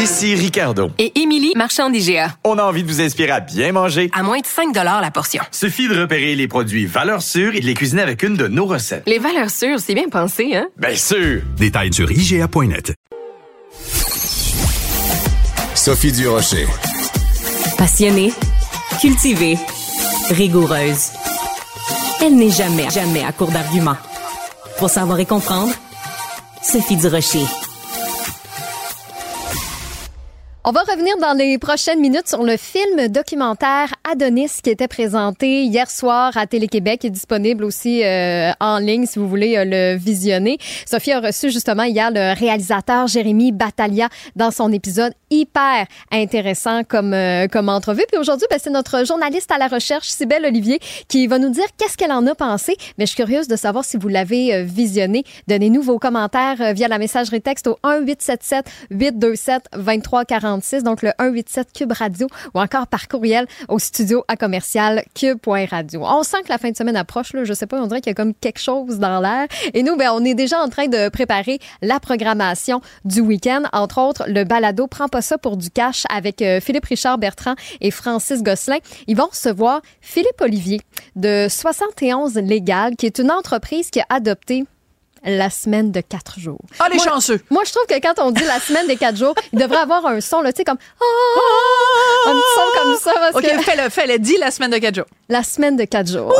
Ici Ricardo. Et Émilie, marchand d'IGA. On a envie de vous inspirer à bien manger. À moins de 5 la portion. Suffit de repérer les produits valeurs sûres et de les cuisiner avec une de nos recettes. Les valeurs sûres, c'est bien pensé, hein? Bien sûr! Détails sur IGA.net. Sophie Durocher. Passionnée, cultivée, rigoureuse. Elle n'est jamais, jamais à court d'arguments. Pour savoir et comprendre, Sophie Durocher. On va revenir dans les prochaines minutes sur le film documentaire Adonis qui était présenté hier soir à Télé-Québec et disponible aussi euh, en ligne si vous voulez euh, le visionner. Sophie a reçu justement hier le réalisateur Jérémy Battaglia dans son épisode hyper intéressant comme euh, comme entrevue. Puis aujourd'hui, ben, c'est notre journaliste à la recherche, Sybelle Olivier, qui va nous dire qu'est-ce qu'elle en a pensé. Mais je suis curieuse de savoir si vous l'avez euh, visionné. Donnez-nous vos commentaires via la messagerie texte au 1 877 827 2346 donc le 187 Cube Radio ou encore par courriel au studio à commercial cube.radio. On sent que la fin de semaine approche, là, je sais pas, on dirait qu'il y a comme quelque chose dans l'air. Et nous, ben, on est déjà en train de préparer la programmation du week-end. Entre autres, le balado Prends pas ça pour du cash avec euh, Philippe Richard Bertrand et Francis Gosselin. Ils vont recevoir Philippe Olivier de 71 Légal, qui est une entreprise qui a adopté la semaine de quatre jours. Ah, les Moi- chanceux! Moi, je trouve que quand on dit la semaine des quatre jours, il devrait avoir un son, là, tu sais, comme Ah! un petit son comme ça. Parce OK, que fais-le, fais-le. Dis la semaine de quatre jours. la semaine de quatre jours.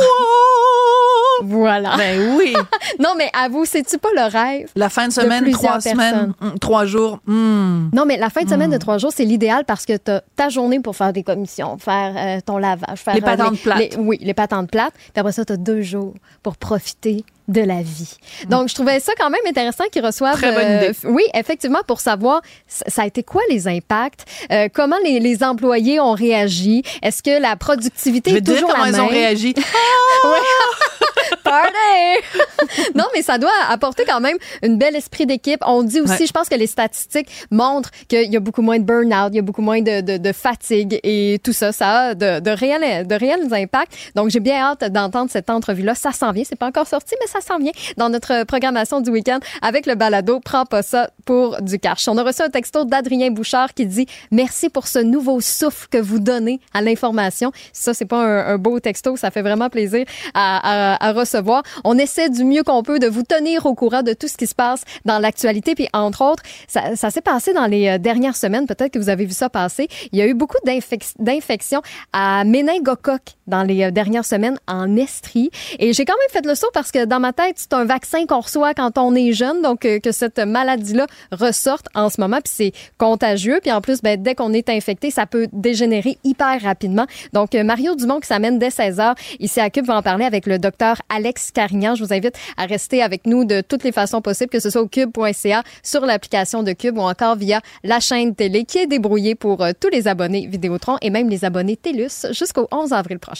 Voilà. Ben oui. non, mais avoue, c'est-tu pas le rêve? La fin de semaine, trois semaines, hum, trois jours. hum. Non, mais la fin de semaine de trois jours, c'est l'idéal parce que tu ta journée pour faire des commissions, faire euh, ton lavage, faire Les euh, patentes plates. les- oui, les patentes plates. Puis après ça, tu as deux jours pour profiter de la vie. Donc, je trouvais ça quand même intéressant qu'ils reçoivent. Très bonne idée. f- oui, effectivement, pour savoir ça a été quoi les impacts, euh, comment les, les employés ont réagi, est-ce que la productivité Je est dire toujours comment la ils même? ont réagi. Ouais. Party! non, mais ça doit apporter quand même une belle esprit d'équipe. On dit aussi, Ouais. je pense que les statistiques montrent qu'il y a beaucoup moins de burn-out, il y a beaucoup moins de, de, de fatigue et tout ça, ça a de, de, réels, de réels impacts. Donc, j'ai bien hâte d'entendre cette entrevue-là. Ça s'en vient. C'est pas encore sorti, mais ça s'en vient dans notre programmation du week-end avec le balado Prends pas ça pour du cash. On a reçu un texto d'Adrien Bouchard qui dit Merci pour ce nouveau souffle que vous donnez à l'information. Ça, c'est pas un, un beau texto. Ça fait vraiment plaisir à, à- à recevoir. On essaie du mieux qu'on peut de vous tenir au courant de tout ce qui se passe dans l'actualité. Puis, entre autres, ça, s'est passé dans les euh, dernières semaines. Peut-être que vous avez vu ça passer. Il y a eu beaucoup d'infec- d'infections à méningocoque dans les euh, dernières semaines en Estrie. Et j'ai quand même fait le saut parce que dans ma tête, c'est un vaccin qu'on reçoit quand on est jeune, donc euh, que cette maladie-là ressorte en ce moment, puis c'est contagieux. Puis en plus, ben, dès qu'on est infecté, ça peut dégénérer hyper rapidement. Donc, euh, Mario Dumont qui s'amène dès 16 h ici à Cube va en parler avec le docteur Alex Carignan. Je vous invite à rester avec nous de toutes les façons possibles, que ce soit au cube.ca, sur l'application de Cube ou encore via la chaîne télé qui est débrouillée pour tous les abonnés Vidéotron et même les abonnés TELUS jusqu'au 11 avril prochain.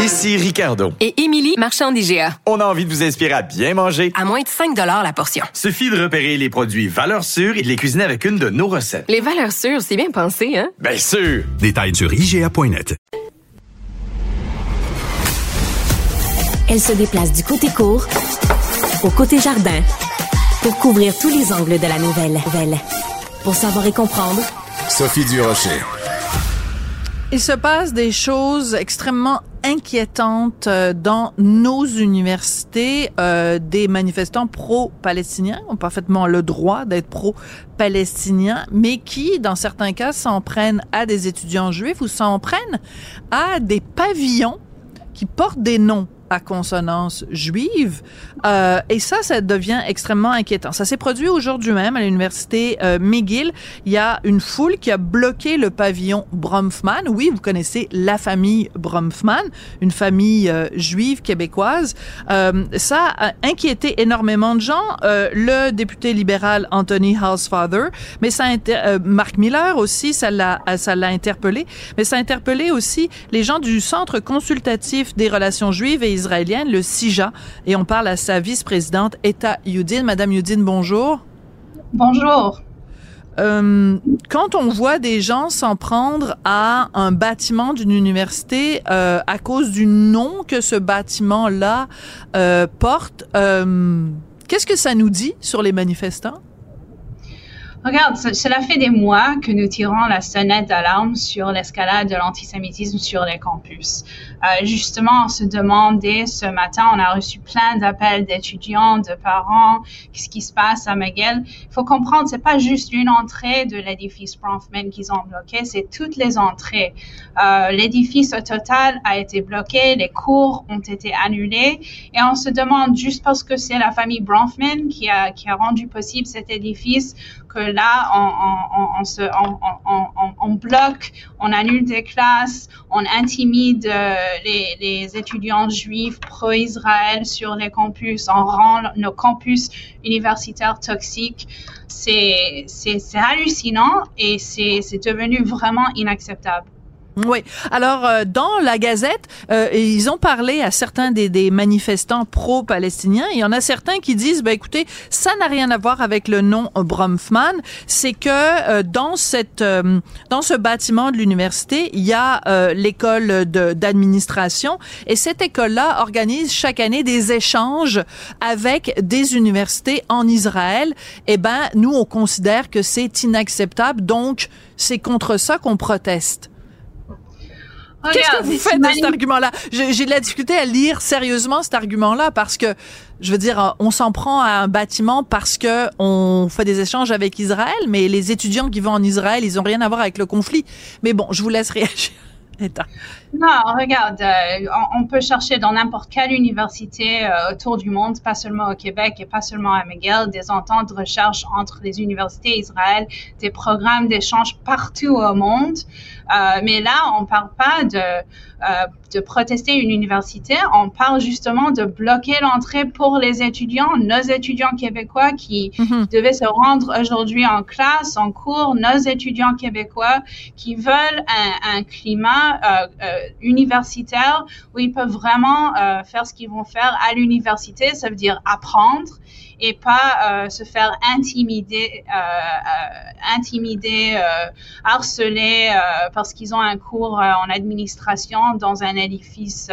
Ici Ricardo. Et Émilie, marchand d'IGA. On a envie de vous inspirer à bien manger. À moins de 5 la portion. Suffit de repérer les produits valeurs sûres et de les cuisiner avec une de nos recettes. Les valeurs sûres, c'est bien pensé, hein? Bien sûr! Détails sur IGA.net. Elle se déplace du côté court au côté jardin pour couvrir tous les angles de la nouvelle. Pour savoir et comprendre, Sophie Durocher. Il se passe des choses extrêmement inquiétantes euh, dans nos universités. Euh, des manifestants pro-palestiniens ont parfaitement le droit d'être pro-palestiniens, mais qui, dans certains cas, s'en prennent à des étudiants juifs ou s'en prennent à des pavillons qui portent des noms à consonance juive. Euh, et ça, ça devient extrêmement inquiétant. Ça s'est produit aujourd'hui même à l'université euh, McGill. Il y a une foule qui a bloqué le pavillon Bromfman. Oui, vous connaissez la famille Bromfman, une famille euh, juive québécoise. Ça a inquiété énormément de gens. Le député libéral Anthony Housefather, mais ça a Mark Miller aussi, ça l'a ça l'a interpellé. Mais ça a interpellé aussi les gens du Centre consultatif des relations juives et israélienne, le CIJA, et on parle à sa vice-présidente, Etta Yudin. Madame Yudin, bonjour. Bonjour. Euh, quand on voit des gens s'en prendre à un bâtiment d'une université euh, à cause du nom que ce bâtiment-là euh, porte, qu'est-ce que ça nous dit sur les manifestants? Regarde, cela fait des mois que nous tirons la sonnette d'alarme sur l'escalade de l'antisémitisme sur les campus. Euh, justement, on se demandait ce matin, on a reçu plein d'appels d'étudiants, de parents, qu'est-ce qui se passe à McGill. Il faut comprendre, c'est pas juste une entrée de l'édifice Bronfman qu'ils ont bloqué, c'est toutes les entrées. Euh, l'édifice au total a été bloqué, les cours ont été annulés, et on se demande juste parce que c'est la famille Bronfman qui a, qui a rendu possible cet édifice, que là, on, on, se, on, bloque, on annule des classes, on intimide euh, les, les, étudiants juifs pro-Israël sur les campus, on rend nos campus universitaires toxiques. C'est hallucinant et c'est devenu vraiment inacceptable. Oui. Alors, euh, dans la Gazette, euh, ils ont parlé à certains des, des manifestants pro-palestiniens. Il y en a certains qui disent, ben écoutez, ça n'a rien à voir avec le nom Bromfman. C'est que euh, dans cette, dans ce bâtiment de l'université, il y a l'école d'administration et cette école-là organise chaque année des échanges avec des universités en Israël. Eh ben, nous, on considère que c'est inacceptable. Donc, c'est contre ça qu'on proteste. Qu'est-ce que vous faites de cet argument-là? J'ai de la difficulté à lire sérieusement cet argument-là parce que, je veux dire, on s'en prend à un bâtiment parce que on fait des échanges avec Israël, mais les étudiants qui vont en Israël, ils ont rien à voir avec le conflit. Mais bon, je vous laisse réagir. Non, regarde, euh, on, peut chercher dans n'importe quelle université euh, autour du monde, pas seulement au Québec et pas seulement à McGill, des ententes de recherche entre les universités Israël, des programmes d'échange partout au monde. Euh, mais là, on parle pas de, de protester une université, on parle justement de bloquer l'entrée pour les étudiants, nos étudiants québécois qui mhm. devaient se rendre aujourd'hui en classe, en cours, nos étudiants québécois qui veulent un, un climat euh, euh universitaire où ils peuvent vraiment euh, faire ce qu'ils vont faire à l'université, ça veut dire apprendre et pas euh, se faire intimider, euh, intimider, harceler parce qu'ils ont un cours en administration dans un édifice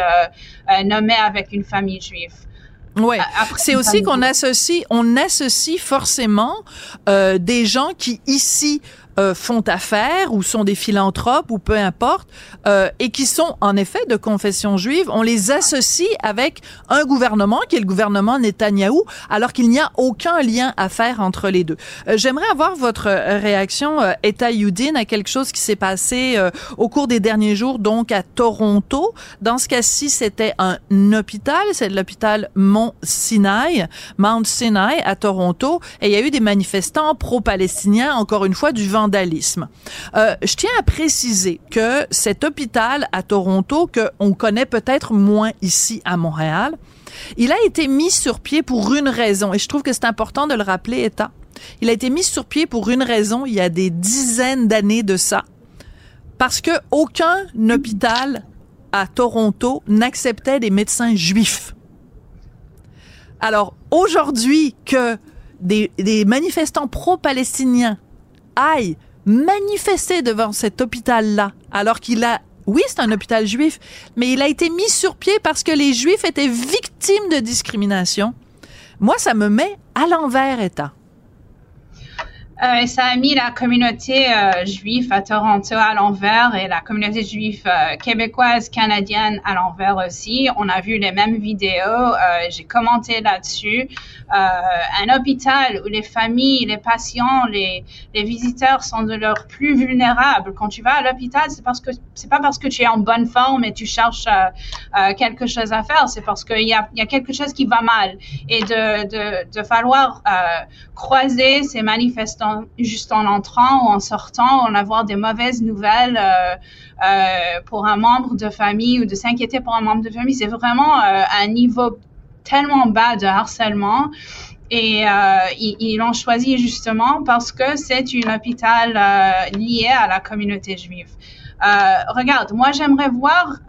nommé avec une famille juive. Ouais, c'est aussi qu'on associe, on associe forcément euh, des gens qui ici euh, font affaire ou sont des philanthropes ou peu importe euh, et qui sont en effet de confession juive, on les associe avec un gouvernement qui est le gouvernement Netanyahou alors qu'il n'y a aucun lien à faire entre les deux. Euh, j'aimerais avoir votre réaction euh, Eta Yudin à quelque chose qui s'est passé euh, au cours des derniers jours donc à Toronto. Dans ce cas-ci, c'était un hôpital, c'est l'hôpital Mont Sinai, Mount Sinai à Toronto et il y a eu des manifestants pro-palestiniens encore une fois du vent euh, je tiens à préciser que cet hôpital à Toronto, qu'on connaît peut-être moins ici à Montréal, il a été mis sur pied pour une raison, et je trouve que c'est important de le rappeler, État. Il a été mis sur pied pour une raison il y a des dizaines d'années de ça, parce que aucun hôpital à Toronto n'acceptait des médecins juifs. Alors aujourd'hui que des, des manifestants pro-palestiniens aille manifester devant cet hôpital-là, alors qu'il a oui, c'est un hôpital juif, mais il a été mis sur pied parce que les juifs étaient victimes de discrimination. Moi, ça me met à l'envers, État. Euh, ça a mis la communauté euh, juive à Toronto à l'envers et la communauté juive euh, québécoise, canadienne à l'envers aussi. On a vu les mêmes vidéos. J'ai commenté là-dessus. un hôpital où les familles, les patients, les, les visiteurs sont de leurs plus vulnérables. Quand tu vas à l'hôpital, c'est parce que c'est pas parce que tu es en bonne forme et tu cherches quelque chose à faire. C'est parce qu'il y a, y a quelque chose qui va mal et de de, de falloir croiser ces manifestants juste en entrant ou en sortant, en avoir des mauvaises nouvelles euh, euh, pour un membre de famille ou de s'inquiéter pour un membre de famille, c'est vraiment euh, un niveau tellement bas de harcèlement. Et ils l'ont choisi justement parce que c'est un hôpital lié à la communauté juive. regarde, moi j'aimerais voir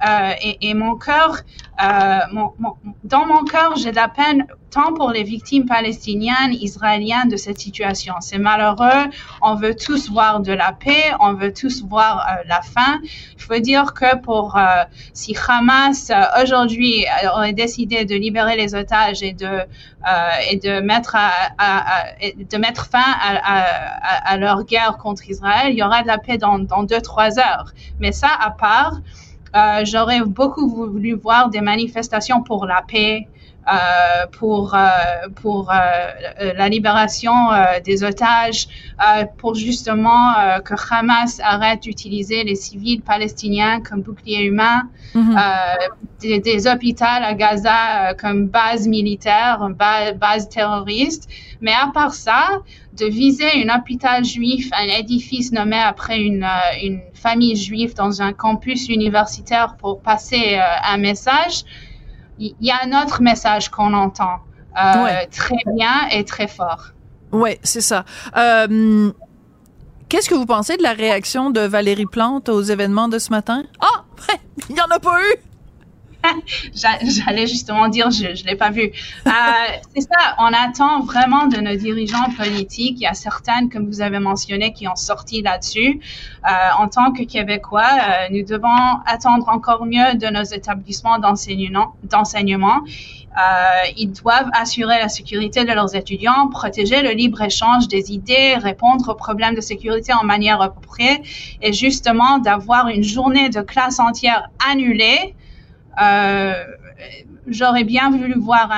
et, mon cœur, dans mon cœur, j'ai de la peine tant pour les victimes palestiniennes, israéliennes de cette situation. C'est malheureux. On veut tous voir de la paix. On veut tous voir euh, la fin. Il faut dire que pour euh, si Hamas euh, aujourd'hui aurait décidé de libérer les otages et de et de mettre fin à, leur guerre contre Israël, il y aura de la paix dans deux trois heures. Mais ça à part. J'aurais beaucoup voulu voir des manifestations pour la paix, euh, pour euh, pour euh, la libération des otages, pour justement que Hamas arrête d'utiliser les civils palestiniens comme bouclier humain, mhm. des, des, hôpitaux à Gaza comme base militaire, base, base terroriste. Mais à part ça, de viser un hôpital juif, un édifice nommé après une, une famille juive dans un campus universitaire pour passer un message, il y a un autre message qu'on entend euh, très bien et très fort. Oui, c'est ça. Euh, qu'est-ce que vous pensez de la réaction de Valérie Plante aux événements de ce matin? Ah! il n'y en a pas eu! J'allais justement dire, je ne l'ai pas vu. Euh, c'est ça, on attend vraiment de nos dirigeants politiques. Il y a certaines, comme vous avez mentionné, qui ont sorti là-dessus. Euh, en tant que Québécois, euh, nous devons attendre encore mieux de nos établissements d'enseignement. Euh, ils doivent assurer la sécurité de leurs étudiants, protéger le libre-échange des idées, répondre aux problèmes de sécurité en manière appropriée et justement d'avoir une journée de classe entière annulée j'aurais bien voulu voir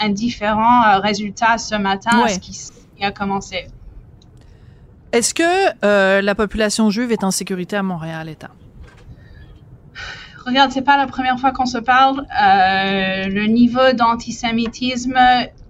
un, différent euh, résultat ce matin à ce qui, a commencé. Est-ce que euh, la population juive est en sécurité à Montréal, État? regarde, c'est pas la première fois qu'on se parle. Euh, le niveau d'antisémitisme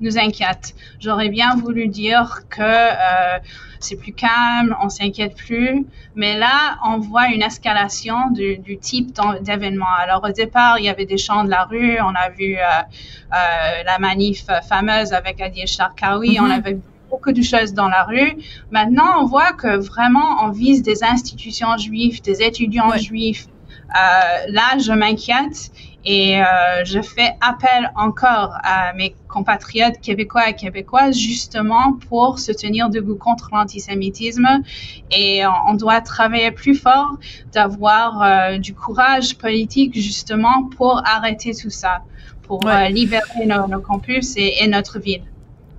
nous inquiète. J'aurais bien voulu dire que euh, c'est plus calme, on s'inquiète plus, mais là, on voit une escalation du, du type d'événement. Alors au départ, il y avait des chants de la rue, on a vu euh, euh, la manif fameuse avec Adi Sharkawi, on avait beaucoup de choses dans la rue. Maintenant, on voit que vraiment, on vise des institutions juives, des étudiants juifs. Euh, là, je m'inquiète et euh, je fais appel encore à mes compatriotes québécois et québécoises justement pour se tenir debout contre l'antisémitisme. Et on doit travailler plus fort, d'avoir euh, du courage politique justement pour arrêter tout ça, pour libérer nos, campus et notre ville.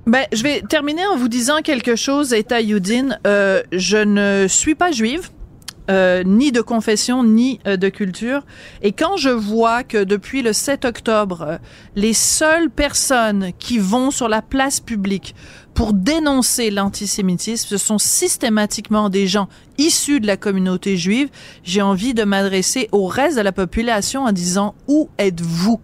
Ben, je vais terminer en vous disant quelque chose, Eta Youdin. Euh, je ne suis pas juive. Euh, ni de confession, ni euh, de culture. Et quand je vois que depuis le 7 octobre, euh, les seules personnes qui vont sur la place publique pour dénoncer l'antisémitisme, ce sont systématiquement des gens issus de la communauté juive, j'ai envie de m'adresser au reste de la population en disant, où êtes-vous?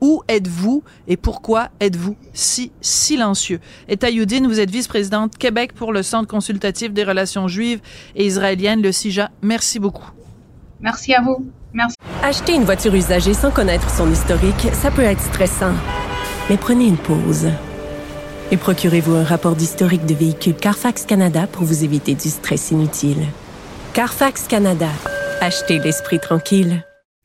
Où êtes-vous et pourquoi êtes-vous si silencieux? Et Youdine, vous êtes vice-présidente Québec pour le Centre consultatif des relations juives et israéliennes, le CIJA. Merci beaucoup. Merci à vous. Merci. Acheter une voiture usagée sans connaître son historique, ça peut être stressant. Mais prenez une pause. Et procurez-vous un rapport d'historique de véhicule Carfax Canada pour vous éviter du stress inutile. Carfax Canada. Achetez l'esprit tranquille.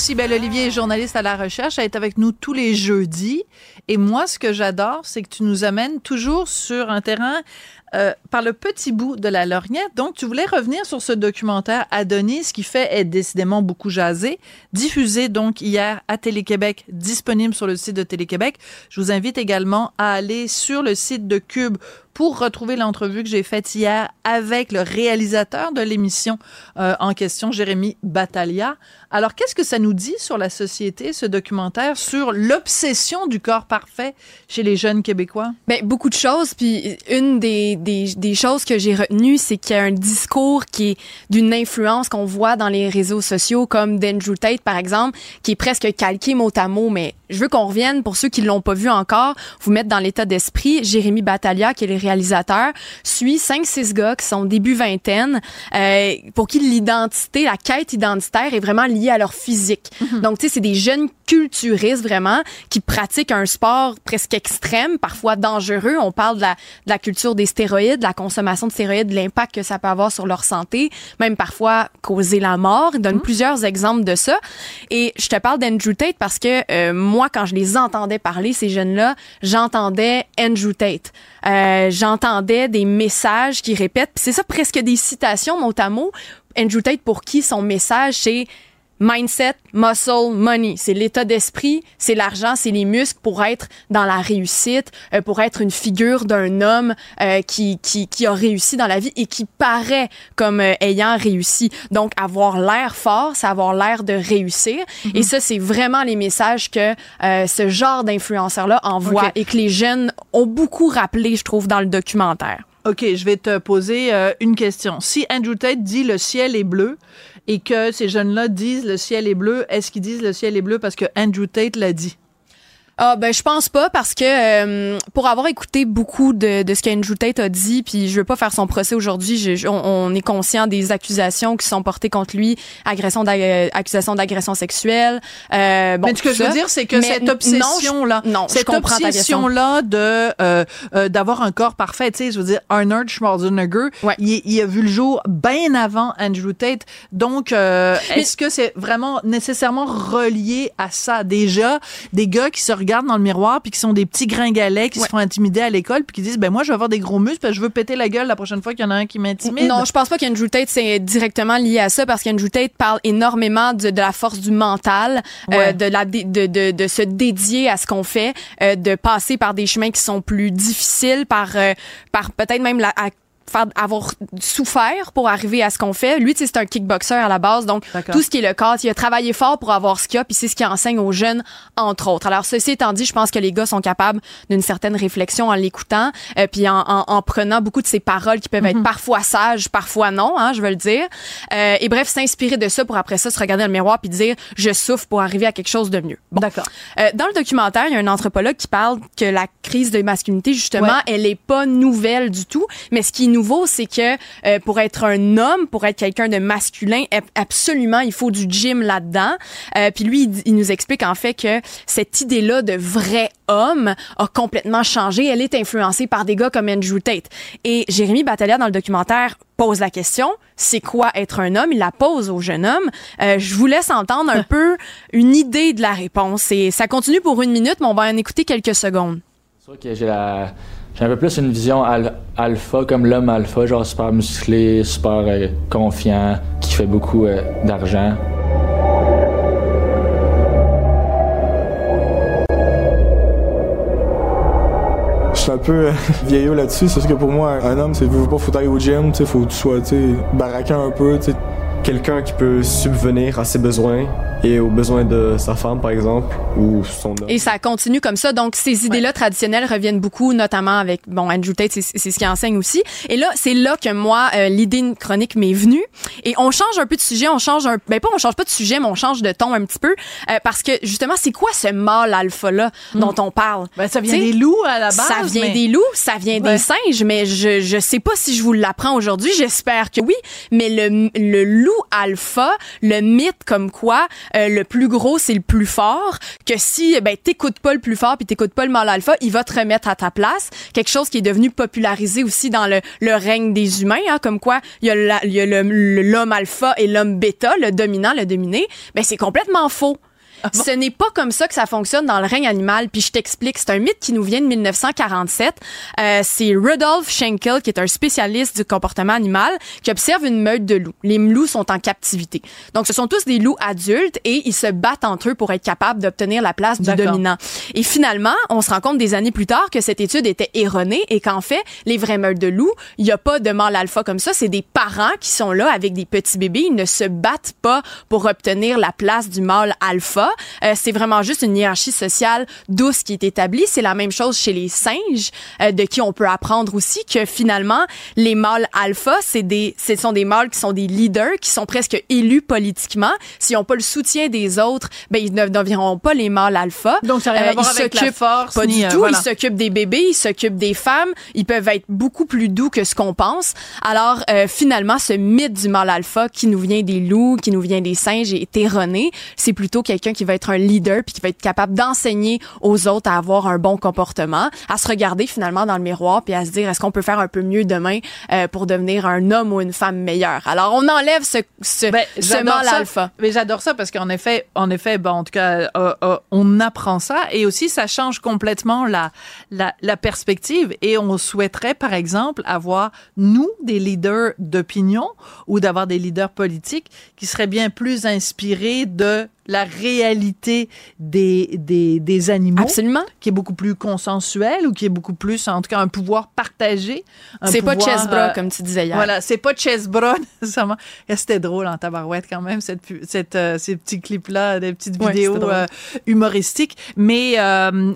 Sibelle Olivier journaliste à la recherche. Elle est avec nous tous les jeudis. Et moi, ce que j'adore, c'est que tu nous amènes toujours sur un terrain euh, par le petit bout de la lorgnette. Donc, tu voulais revenir sur ce documentaire Adonis, qui fait être décidément beaucoup jasé, diffusé donc hier à Télé-Québec, disponible sur le site de Télé-Québec. Je vous invite également à aller sur le site de Cube pour retrouver l'entrevue que j'ai faite hier avec le réalisateur de l'émission euh, en question, Jérémy Battaglia. Alors, qu'est-ce que ça nous dit sur la société, ce documentaire, sur l'obsession du corps parfait chez les jeunes Québécois? Bien, beaucoup de choses. Puis, une des, des, choses que j'ai retenues, c'est qu'il y a un discours qui est d'une influence qu'on voit dans les réseaux sociaux, comme d'Andrew Tate, par exemple, qui est presque calqué mot à mot, mais je veux qu'on revienne, pour ceux qui l'ont pas vu encore, vous mettre dans l'état d'esprit. Jérémy Battaglia, qui est le réalisateur, suit cinq, six gars qui sont début vingtaine, euh, pour qui l'identité, la quête identitaire est vraiment liée à leur physique. Mhm. Donc, tu sais, c'est des jeunes culturistes vraiment qui pratiquent un sport presque extrême, parfois dangereux. On parle de la, de la culture des stéroïdes, de la consommation de stéroïdes, de l'impact que ça peut avoir sur leur santé, même parfois causer la mort. Il donne mhm. plusieurs exemples de ça. Et je te parle d'Andrew Tate parce que euh, moi, quand je les entendais parler, ces jeunes-là, j'entendais Andrew Tate. Euh, j'entendais des messages qui répètent. C'est ça presque des citations mot à mot. Andrew Tate, pour qui son message, c'est mindset, muscle, money. C'est l'état d'esprit, c'est l'argent, c'est les muscles pour être dans la réussite, euh, pour être une figure d'un homme euh, qui, qui, qui a réussi dans la vie et qui paraît comme euh, ayant réussi. Donc, avoir l'air fort, c'est avoir l'air de réussir. Mm-hmm. Et ça, c'est vraiment les messages que ce genre d'influenceurs-là envoie et que les jeunes ont beaucoup rappelé, je trouve, dans le documentaire. OK, je vais te poser une question. Si Andrew Tate dit le ciel est bleu, et que ces jeunes-là disent le ciel est bleu, est-ce qu'ils disent le ciel est bleu parce que Andrew Tate l'a dit? Ah ben je pense pas parce que euh, pour avoir écouté beaucoup de, de ce qu'Andrew Tate a dit, puis je veux pas faire son procès aujourd'hui, on, on, est conscient des accusations qui sont portées contre lui, agression accusations d'agression sexuelle. Euh, bon, Mais ce que je veux dire, c'est que cette obsession là, non, cette obsession là de euh, euh, d'avoir un corps parfait, tu sais, je veux dire Arnold Schwarzenegger, il, il, a vu le jour bien avant Andrew Tate, donc euh, est-ce que c'est vraiment nécessairement relié à ça? Déjà des gars qui se regardent dans le miroir puis qui sont des petits gringalets qui se font intimider à l'école puis qui disent ben moi je vais avoir des gros muscles parce que je veux péter la gueule la prochaine fois qu'il y en a un qui m'intimide. Non, je pense pas qu'Andrew Tate c'est directement lié à ça parce qu'Andrew Tate parle énormément de, de, la force du mental, euh, de la de, de, de, se dédier à ce qu'on fait, euh, de passer par des chemins qui sont plus difficiles, par euh, par peut-être même la, faire avoir souffert pour arriver à ce qu'on fait. Lui, c'est un kickboxer à la base, donc tout ce qui est le cadre, il a travaillé fort pour avoir ce qu'il a, puis c'est ce qu'il enseigne aux jeunes, entre autres. Alors, ceci étant dit, je pense que les gars sont capables d'une certaine réflexion en l'écoutant, euh, puis en, en, en, prenant beaucoup de ces paroles qui peuvent être mhm. parfois sages, parfois non, hein, je veux le dire. Euh, et bref, s'inspirer de ça pour après ça se regarder dans le miroir puis dire je souffre pour arriver à quelque chose de mieux. D'accord. Euh, dans le documentaire, il y a un anthropologue qui parle que la crise de masculinité justement, elle est pas nouvelle du tout, mais ce qui nous nouveau, c'est que euh, pour être un homme, pour être quelqu'un de masculin, absolument, il faut du gym là-dedans. Euh, puis lui, il, nous explique en fait que cette idée-là de vrai homme a complètement changé. Elle est influencée par des gars comme Andrew Tate. Et Jérémy Battaglia, dans le documentaire, pose la question, c'est quoi être un homme? Il la pose au jeune homme. Euh, je vous laisse entendre un peu une idée de la réponse. Et ça continue pour une minute, mais on va en écouter quelques secondes. C'est sûr que j'ai la j'ai un peu plus une vision alpha, comme l'homme alpha, genre super musclé, super euh, confiant, qui fait beaucoup euh, d'argent. Je suis un peu euh, vieillot là-dessus, c'est que pour moi, un homme, c'est faut pas faut aller au gym, faut que tu sois baraquant un peu, quelqu'un qui peut subvenir à ses besoins et aux besoins de sa femme, par exemple, ou son homme. Et ça continue comme ça. Donc, ces idées-là traditionnelles reviennent beaucoup, notamment avec, bon, Andrew Tate, c'est ce qu'il enseigne aussi. Et là, c'est là que moi, euh, l'idée chronique m'est venue. Et on change un peu de sujet, on change un, ben pas on change pas de sujet, mais on change de ton un petit peu, euh, parce que justement, c'est quoi ce mâle alpha-là hmm. dont on parle? Ben, ça vient des loups à la base. Ça vient des loups, ça vient des singes, mais je, je sais pas si je vous l'apprends aujourd'hui, j'espère que oui, mais le, le loup alpha, le mythe comme quoi euh, le plus gros c'est le plus fort, que si ben t'écoutes pas le plus fort puis t'écoutes pas le mâle alpha, il va te remettre à ta place. Quelque chose qui est devenu popularisé aussi dans le, le règne des humains, hein, comme quoi il y a l'homme alpha et l'homme bêta, le dominant, le dominé. Ben c'est complètement faux. Ah Ce n'est pas comme ça que ça fonctionne dans le règne animal. Puis je t'explique, c'est un mythe qui nous vient de 1947. Euh, c'est Rudolf Schenkel, qui est un spécialiste du comportement animal, qui observe une meute de loups. Les loups sont en captivité. Donc, ce sont tous des loups adultes et ils se battent entre eux pour être capables d'obtenir la place du dominant. Et finalement, on se rend compte des années plus tard que cette étude était erronée et qu'en fait, les vraies meutes de loups, il n'y a pas de mâle alpha comme ça. C'est des parents qui sont là avec des petits bébés. Ils ne se battent pas pour obtenir la place du mâle alpha. Euh, c'est vraiment juste une hiérarchie sociale douce qui est établie. C'est la même chose chez les singes, euh, de qui on peut apprendre aussi que finalement, les mâles alpha, c'est des, ce sont des mâles qui sont des leaders, qui sont presque élus politiquement. S'ils n'ont pas le soutien des autres, ben ils ne deviendront pas les mâles alpha. Donc ça euh, avec la force. Pas du tout. Ils s'occupent des bébés, ils s'occupent des femmes. Ils peuvent être beaucoup plus doux que ce qu'on pense. Alors finalement, ce mythe du mâle alpha qui nous vient des loups, qui nous vient des singes est erroné. C'est plutôt quelqu'un qui va être un leader puis qui va être capable d'enseigner aux autres à avoir un bon comportement, à se regarder finalement dans le miroir puis à se dire est-ce qu'on peut faire un peu mieux demain euh, pour devenir un homme ou une femme meilleure? Alors on enlève ce ce, ben, ce alpha. Mais j'adore ça parce qu'en effet, en effet, bon, en tout cas, euh, euh, on apprend ça et aussi ça change complètement la, la la perspective et on souhaiterait par exemple avoir nous des leaders d'opinion ou d'avoir des leaders politiques qui seraient bien plus inspirés de la réalité des, des, des animaux. Absolument. Qui est beaucoup plus consensuel ou qui est beaucoup plus, en tout cas, un pouvoir partagé. C'est pas Chessbra, euh, comme tu disais hier. Voilà, c'est pas Chessbra, nécessairement. C'était drôle en tabarouette quand même, cette, cette, euh, ces petits clips-là, des petites vidéos euh, humoristiques. Mais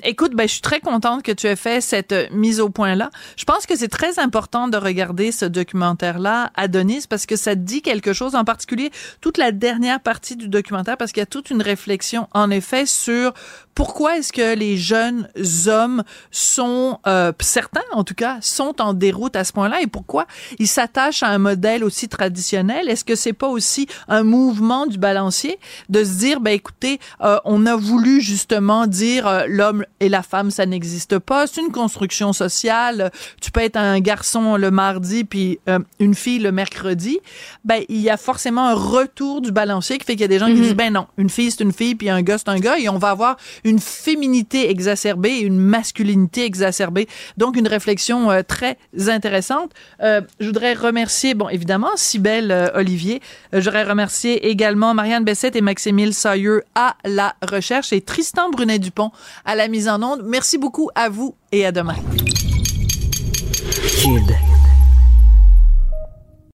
écoute, ben, je suis très contente que tu aies fait cette mise au point-là. Je pense que c'est très important de regarder ce documentaire-là, Adonis, parce que ça dit quelque chose, en particulier toute la dernière partie du documentaire, parce qu'il y a tout une réflexion, en effet, sur pourquoi est-ce que les jeunes hommes sont, euh, certains en tout cas, sont en déroute à ce point-là et pourquoi ils s'attachent à un modèle aussi traditionnel? Est-ce que c'est pas aussi un mouvement du balancier de se dire, ben écoutez, euh, on a voulu justement dire euh, l'homme et la femme, ça n'existe pas, c'est une construction sociale, tu peux être un garçon le mardi puis euh, une fille le mercredi, ben il y a forcément un retour du balancier qui fait qu'il y a des gens qui Mhm. disent, ben non, une fille c'est une fille puis un gars c'est un gars et on va avoir une féminité exacerbée une masculinité exacerbée. Donc, une réflexion euh, très intéressante. Euh, je voudrais remercier, bon, évidemment, Cybelle euh, Olivier. Je voudrais remercier également Marianne Bessette et Maximile Sailleux à la recherche et Tristan Brunet-Dupont à la mise en onde. Merci beaucoup à vous et à demain.